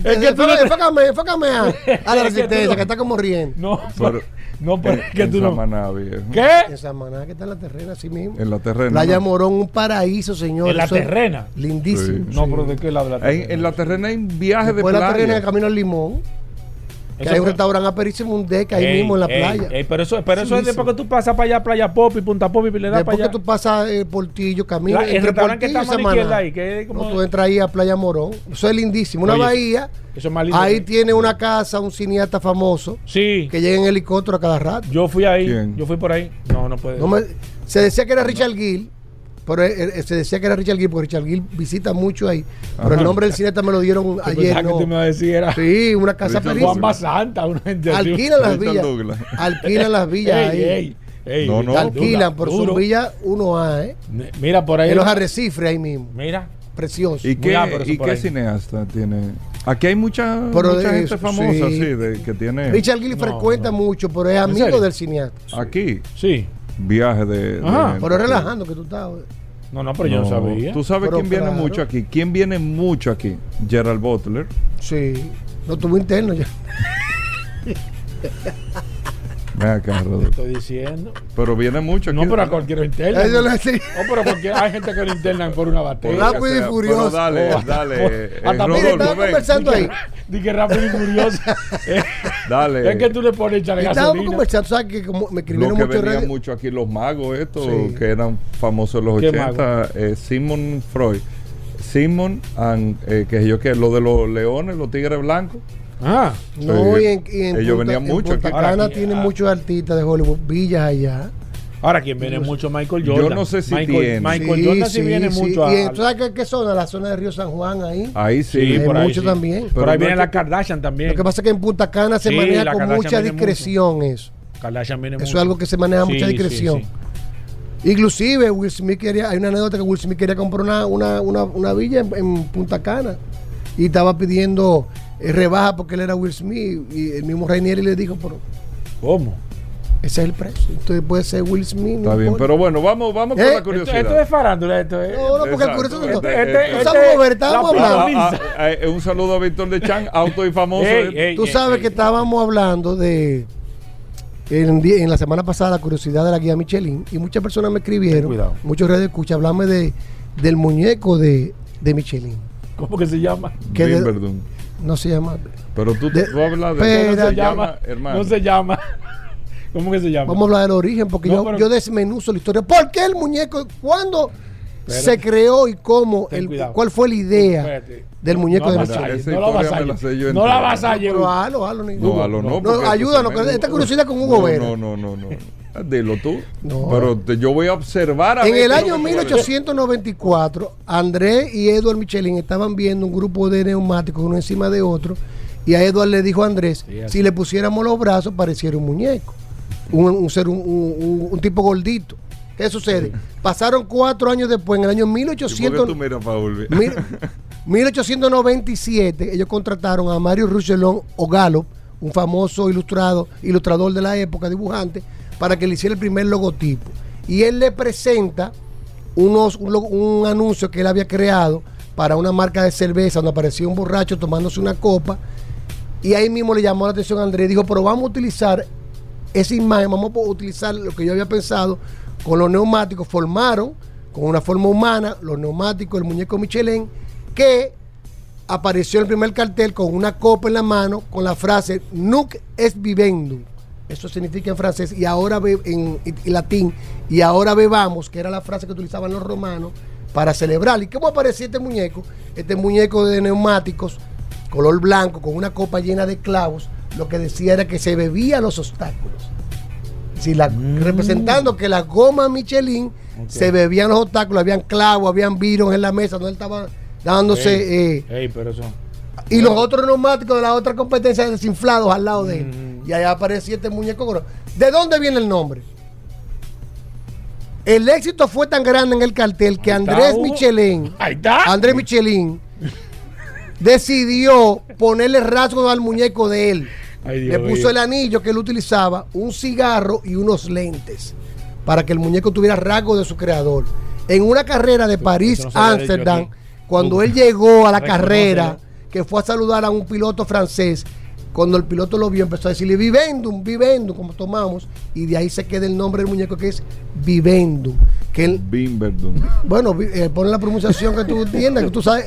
Es que tú no te- enfócame, enfócame a, a la Es que tú resistencia, que está como riendo. No, Pero- no, pero en, es que en tú no. Samaná, viejo. ¿Qué? En Samaná, que está en la terrena, así mismo. En la terrena. Playa ¿no? Morón, un paraíso, señor. ¿En la Eso terrena? Lindísimo. No, pero ¿de qué de la En, en la terrena hay un viaje de Después de la terrena, en el playa. camino al Limón. Que hay un restaurante aperísimo, un deck ahí Ey, mismo en la ey, playa. ey, pero eso, pero eso es después que tú pasas para allá, Playa Pop y Punta Pop y le das Después para que allá. tú pasas el Portillo, camino La- el entre restaurante que está a izquierda ahí, que es como- No, tú entras ahí a Playa Morón. Eso es lindísimo. Una Oye, bahía. Eso es más lindo Ahí que- tiene una casa, un cineasta famoso Sí, que llega en helicóptero a cada rato. yo fui ahí. ¿Quién? Yo fui por ahí. No, no puede. No me- se decía que era Richard Gill, pero eh, eh, se decía que era Richard Gill, porque Richard Gill visita mucho ahí. Pero Ajá. el nombre del cineasta me lo dieron ayer. pensaba que no. tú me ibas a decir era Sí, una casa perísima. Juan Basanta, una gente. Alquilan las villas. Alquilan las villas Ey, ahí. ey, ey, No, no. Alquilan, duro. son villas 1A, ¿eh? Mira por ahí. En los arrecifes ahí mismo. Mira. Precioso. ¿Y qué, y por cineasta tiene? Aquí hay mucha, Pero mucha de- gente famosa, sí. sí, de, que tiene. Richard Gill No, frecuenta no. mucho, pero es amigo del cineasta. Aquí, Sí. Viaje de. de Ajá. gente. Pero relajando que tú estás. No, no, pero yo no sabía. ¿Tú sabes Pero quién viene mucho aquí? ¿Quién viene mucho aquí? Gerald Butler. Sí. No tuvo interno ya. Ven acá, Rodolfo. Estoy diciendo. Pero viene mucho aquí. No, pero a cualquiera lo internan. Eso No, lo sé. pero porque hay gente que lo internan por una batería. Rápido y O sea, furioso. Pero dale, Oh, dale. eh, hasta- Mire, Rodolfo, estaba ven. conversando ahí. Dije rápido y furioso. Eh, Dale. Es que tú le pones echar Y estábamos gasolina. conversando, ¿sabes? Que como me escribieron Lo que mucho en venían mucho aquí los magos estos Sí. que eran famosos en los ¿Qué 80 eh, Simon Freud Simon and, eh, que yo que lo de los leones los tigres blancos Ah, No, Sí. y en, y en Ellos Punta- venían en mucho Punta. Cana tienen ah. muchos artistas de Hollywood, villas allá. ahora quien viene mucho Michael Yo Jordan. no sé si Michael, tiene. Michael Jordan sí, viene mucho. ¿Y a- en- ¿tú sabes qué, qué zona? La zona de Río San Juan ahí. ahí sí, por ahí mucho sí. también. Por Pero ahí no viene la Kardashian también. Lo que pasa es que en Punta Cana se Sí, maneja con Kardashian mucha discreción eso. Kardashian viene Eso mucho. es algo que se maneja Sí, mucha discreción. sí. Inclusive Will Smith quería, hay una anécdota que Will Smith quería comprar una, una, una, una villa en, en Punta Cana. y estaba pidiendo rebaja porque él era Will Smith y el mismo Rainieri le dijo, pero ¿Cómo? ese es el precio. Entonces puede ser Will Smith. no Está bien, importa. pero bueno, vamos, vamos con Eh, la curiosidad. esto es farándula, esto es. No, no, porque curioso no. Este- Este- este- este- estábamos la hablando. Ah, ah, eh, un saludo a Víctor de Chan, auto y famoso. Ey, eh. ey, Tú ey, sabes ey. que estábamos hablando de. En, la semana pasada, la curiosidad de la guía Michelin, y muchas personas me escribieron, Cuidado. muchos redes escucha, hablame de, del muñeco de, de Michelin. ¿Cómo que se llama? que de-. No se llama. Pero tú, De- tú hablas de Pero- ¿cómo No se llama, hermano. no se llama. ¿Cómo que se llama? Vamos a hablar del origen, porque No, yo, pero- yo desmenuzo la historia. ¿Por qué el muñeco? ¿Cuándo Espérate. se creó y cómo? El-. ¿Cuál fue la idea Espérate. del muñeco no de? Esa no la yo No la. Pero ni- No, no. No, ayúdanos, esta curiosidad con Hugo no, Vera. No, no, no, no. Dilo tú. No. Pero te- yo voy a observar a En el año lo que tú vas a decir. 1894, André y Edward Michelin estaban viendo un grupo de neumáticos uno encima de otro. Y a Edward le dijo a Andrés: Sí, si le pusiéramos los brazos, pareciera un muñeco. Un, un ser, un, un- un- un tipo gordito. ¿Qué sucede? Pasaron cuatro años después, en el año ¿Y por qué 1800. tú miras, Paul? Mil- 1897, ellos contrataron a Mario Rouchelon o Gallup, un famoso ilustrado, ilustrador de la época, dibujante, para que le hiciera el primer logotipo. Y él le presenta unos, un, anuncio que él había creado para una marca de cerveza donde aparecía un borracho tomándose una copa. Y ahí mismo le llamó la atención a Andrés. Dijo, pero vamos a utilizar esa imagen, vamos a utilizar lo que yo había pensado con los neumáticos. Formaron con una forma humana los neumáticos, el muñeco Michelin, que apareció en el primer cartel con una copa en la mano con la frase Nuc es vivendum. Eso significa en francés y ahora be- en, en latín y ahora bebamos, que era la frase que utilizaban los romanos para celebrar. ¿Y cómo aparecía este muñeco? Este muñeco de neumáticos, color blanco, con una copa llena de clavos, lo que decía era que se bebía los obstáculos. Si la, Representando que la goma Michelin se bebían los obstáculos, habían clavos, habían virus en la mesa, donde él estaba dándose... eh, Ey, pero eso. Y los otros neumáticos de la otra competencia desinflados al lado de él. Y ahí aparecía este muñeco. ¿De dónde viene el nombre? El éxito fue tan grande en el cartel que Andrés. Michelin. Andrés Michelin, decidió ponerle rasgos al muñeco de él. Ay, Dios Le puso el anillo que él utilizaba, un cigarro y unos lentes para que el muñeco tuviera rasgos de su creador. En una carrera de París aquí. cuando él llegó a la carrera, que fue a saludar a un piloto francés, cuando el piloto lo vio, empezó a decirle Vivendum, Vivendum, como tomamos, y de ahí se queda el nombre del muñeco que es Vivendum. Que él, Wimbledon. bueno, eh, pon la pronunciación que tú entiendas, que tú sabes,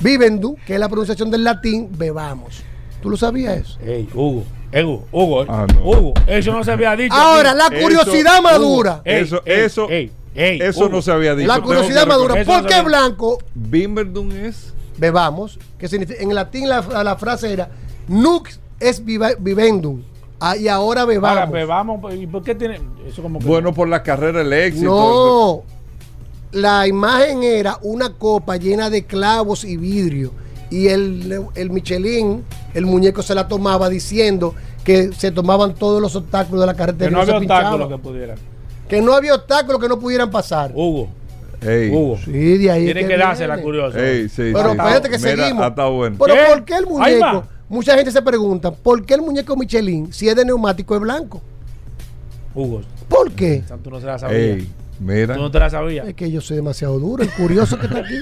Vivendum, que es la pronunciación del latín, bebamos. ¿Tú lo sabías eso? Ey, Hugo. Ey, Hugo. Hugo. Ah, no. Hugo. Eso no se había dicho. Ahora, la curiosidad Eso- madura. Ey, Eso- ey, eso- ey, ey, Eso Hugo. no se había dicho. La curiosidad madura. ¿Por no qué sabía. blanco? Wimbledon es. Bebamos. Que significa, en latín la, la frase era Nux es viva- vivendum. Ah, y ahora Ahora, bebamos. bebamos. ¿Y por qué tiene.? Eso como que. Bueno, por la carrera, el éxito. No. La imagen era una copa llena de clavos y vidrio. Y el, el Michelin, el muñeco se la tomaba diciendo que se tomaban todos los obstáculos de la carretera. que no había pinchaban. obstáculo que pudiera. Que no había obstáculos que no pudieran pasar. Hugo. Ey, Hugo. Sí, de ahí. Tiene que dársela viene. curioso. ey, sí, Pero sí. espérate que Mira, seguimos. ah, está bueno. Pero ¿Qué? ¿por qué el muñeco? Mucha gente se pregunta, ¿por qué el muñeco Michelin, si es de neumático, es blanco? Hugo. ¿Por qué? Tú no se la sabías. Ey, mira. Tú no te la sabías. Es que yo soy demasiado duro, el curioso que está aquí.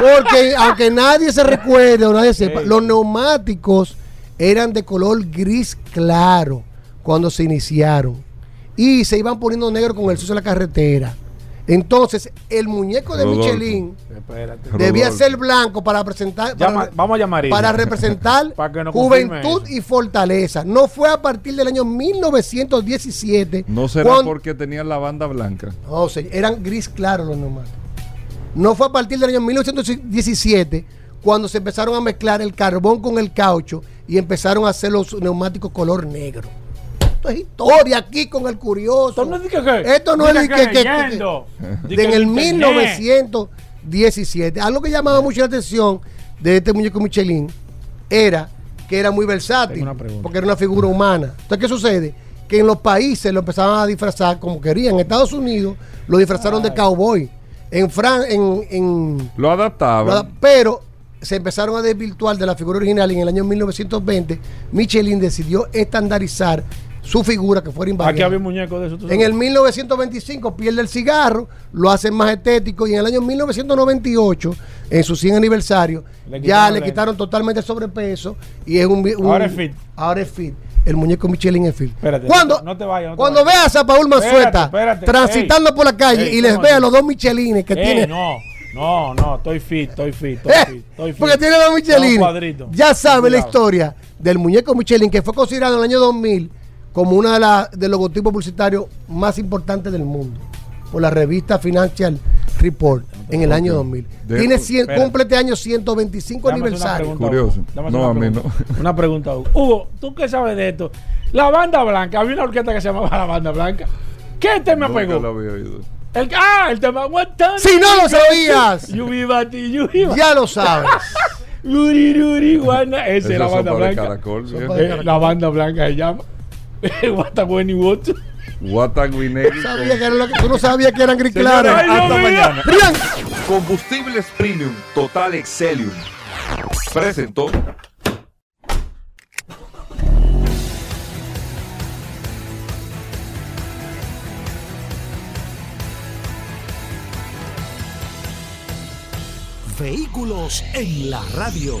Porque aunque nadie se recuerde o nadie sepa, Ey. los neumáticos eran de color gris claro cuando se iniciaron. Y se iban poniendo negro con el sucio de la carretera. Entonces, el muñeco de Rodolfo. Michelin Espérate. debía Rodolfo. ser blanco para presentar Llama- para, vamos a llamar para representar Para juventud eso. y fortaleza. No fue a partir del año 1917 No será cuando- porque tenían la banda blanca. no, eran gris claros los neumáticos. No fue a partir del año 1917 cuando se empezaron a mezclar el carbón con el caucho y empezaron a hacer los neumáticos color negro. Esto es historia aquí con el curioso. Esto no es de que- que- Esto no es que que- que- que- en el internet. 1917. Algo que llamaba mucho la atención de este muñeco Michelin era que era muy versátil, porque era una figura humana. Entonces, ¿qué sucede? Que en los países lo empezaban a disfrazar como querían. En Estados Unidos lo disfrazaron de cowboy. En Fran, en, en Lo adaptaban. pero se empezaron a desvirtuar de la figura original y en el año 1920, Michelin decidió estandarizar su figura que fuera Aquí invariable. había un muñeco de eso. ¿tú En el 1925 pierde el cigarro, lo hacen más estético y en el año 1998, en su 100 aniversario, Le ya le quitaron totalmente el sobrepeso y es un, Ahora es fit. Ahora es fit. El muñeco Michelin es fit. Espérate, cuando no te vayas. no te cuando vayas. veas a Paul Manzueta transitando Ey, por la calle ey, y les ¿cómo vea así? los dos Michelines que Ey, tiene No, no, no, estoy fit, estoy fit, estoy Eh, fit. Estoy fit. porque tiene los Michelin. Son cuadritos. Ya sabe la historia del muñeco Michelin que fue considerado en el año 2000 como uno de, la- de los logotipos publicitarios más importantes del mundo por la revista Financial Report en el año 2000. De- Tiene 100, espérate. cumple este año 125 Dame una aniversario. pregunta, Curioso. No, una a mí pregunta. Una pregunta, Hugo. Hugo, ¿tú qué sabes de esto? La banda blanca, había una orquesta que se llamaba La Banda Blanca. ¿Qué tema Nunca pegó? lo había oído. El, ah, el tema. What time Si no lo you sabías. You be bati, you be bati. Ya lo sabes. Uri, uri, guana. Esa es la banda blanca. caracol, Eh, la banda blanca se llama. What a when you want to. Guataguinegri. Sabía que era lo que- tú no sabías que eran gris claros. Hasta mañana. Rian. Combustibles Premium Total Excelium. Presentó. Vehículos en la radio.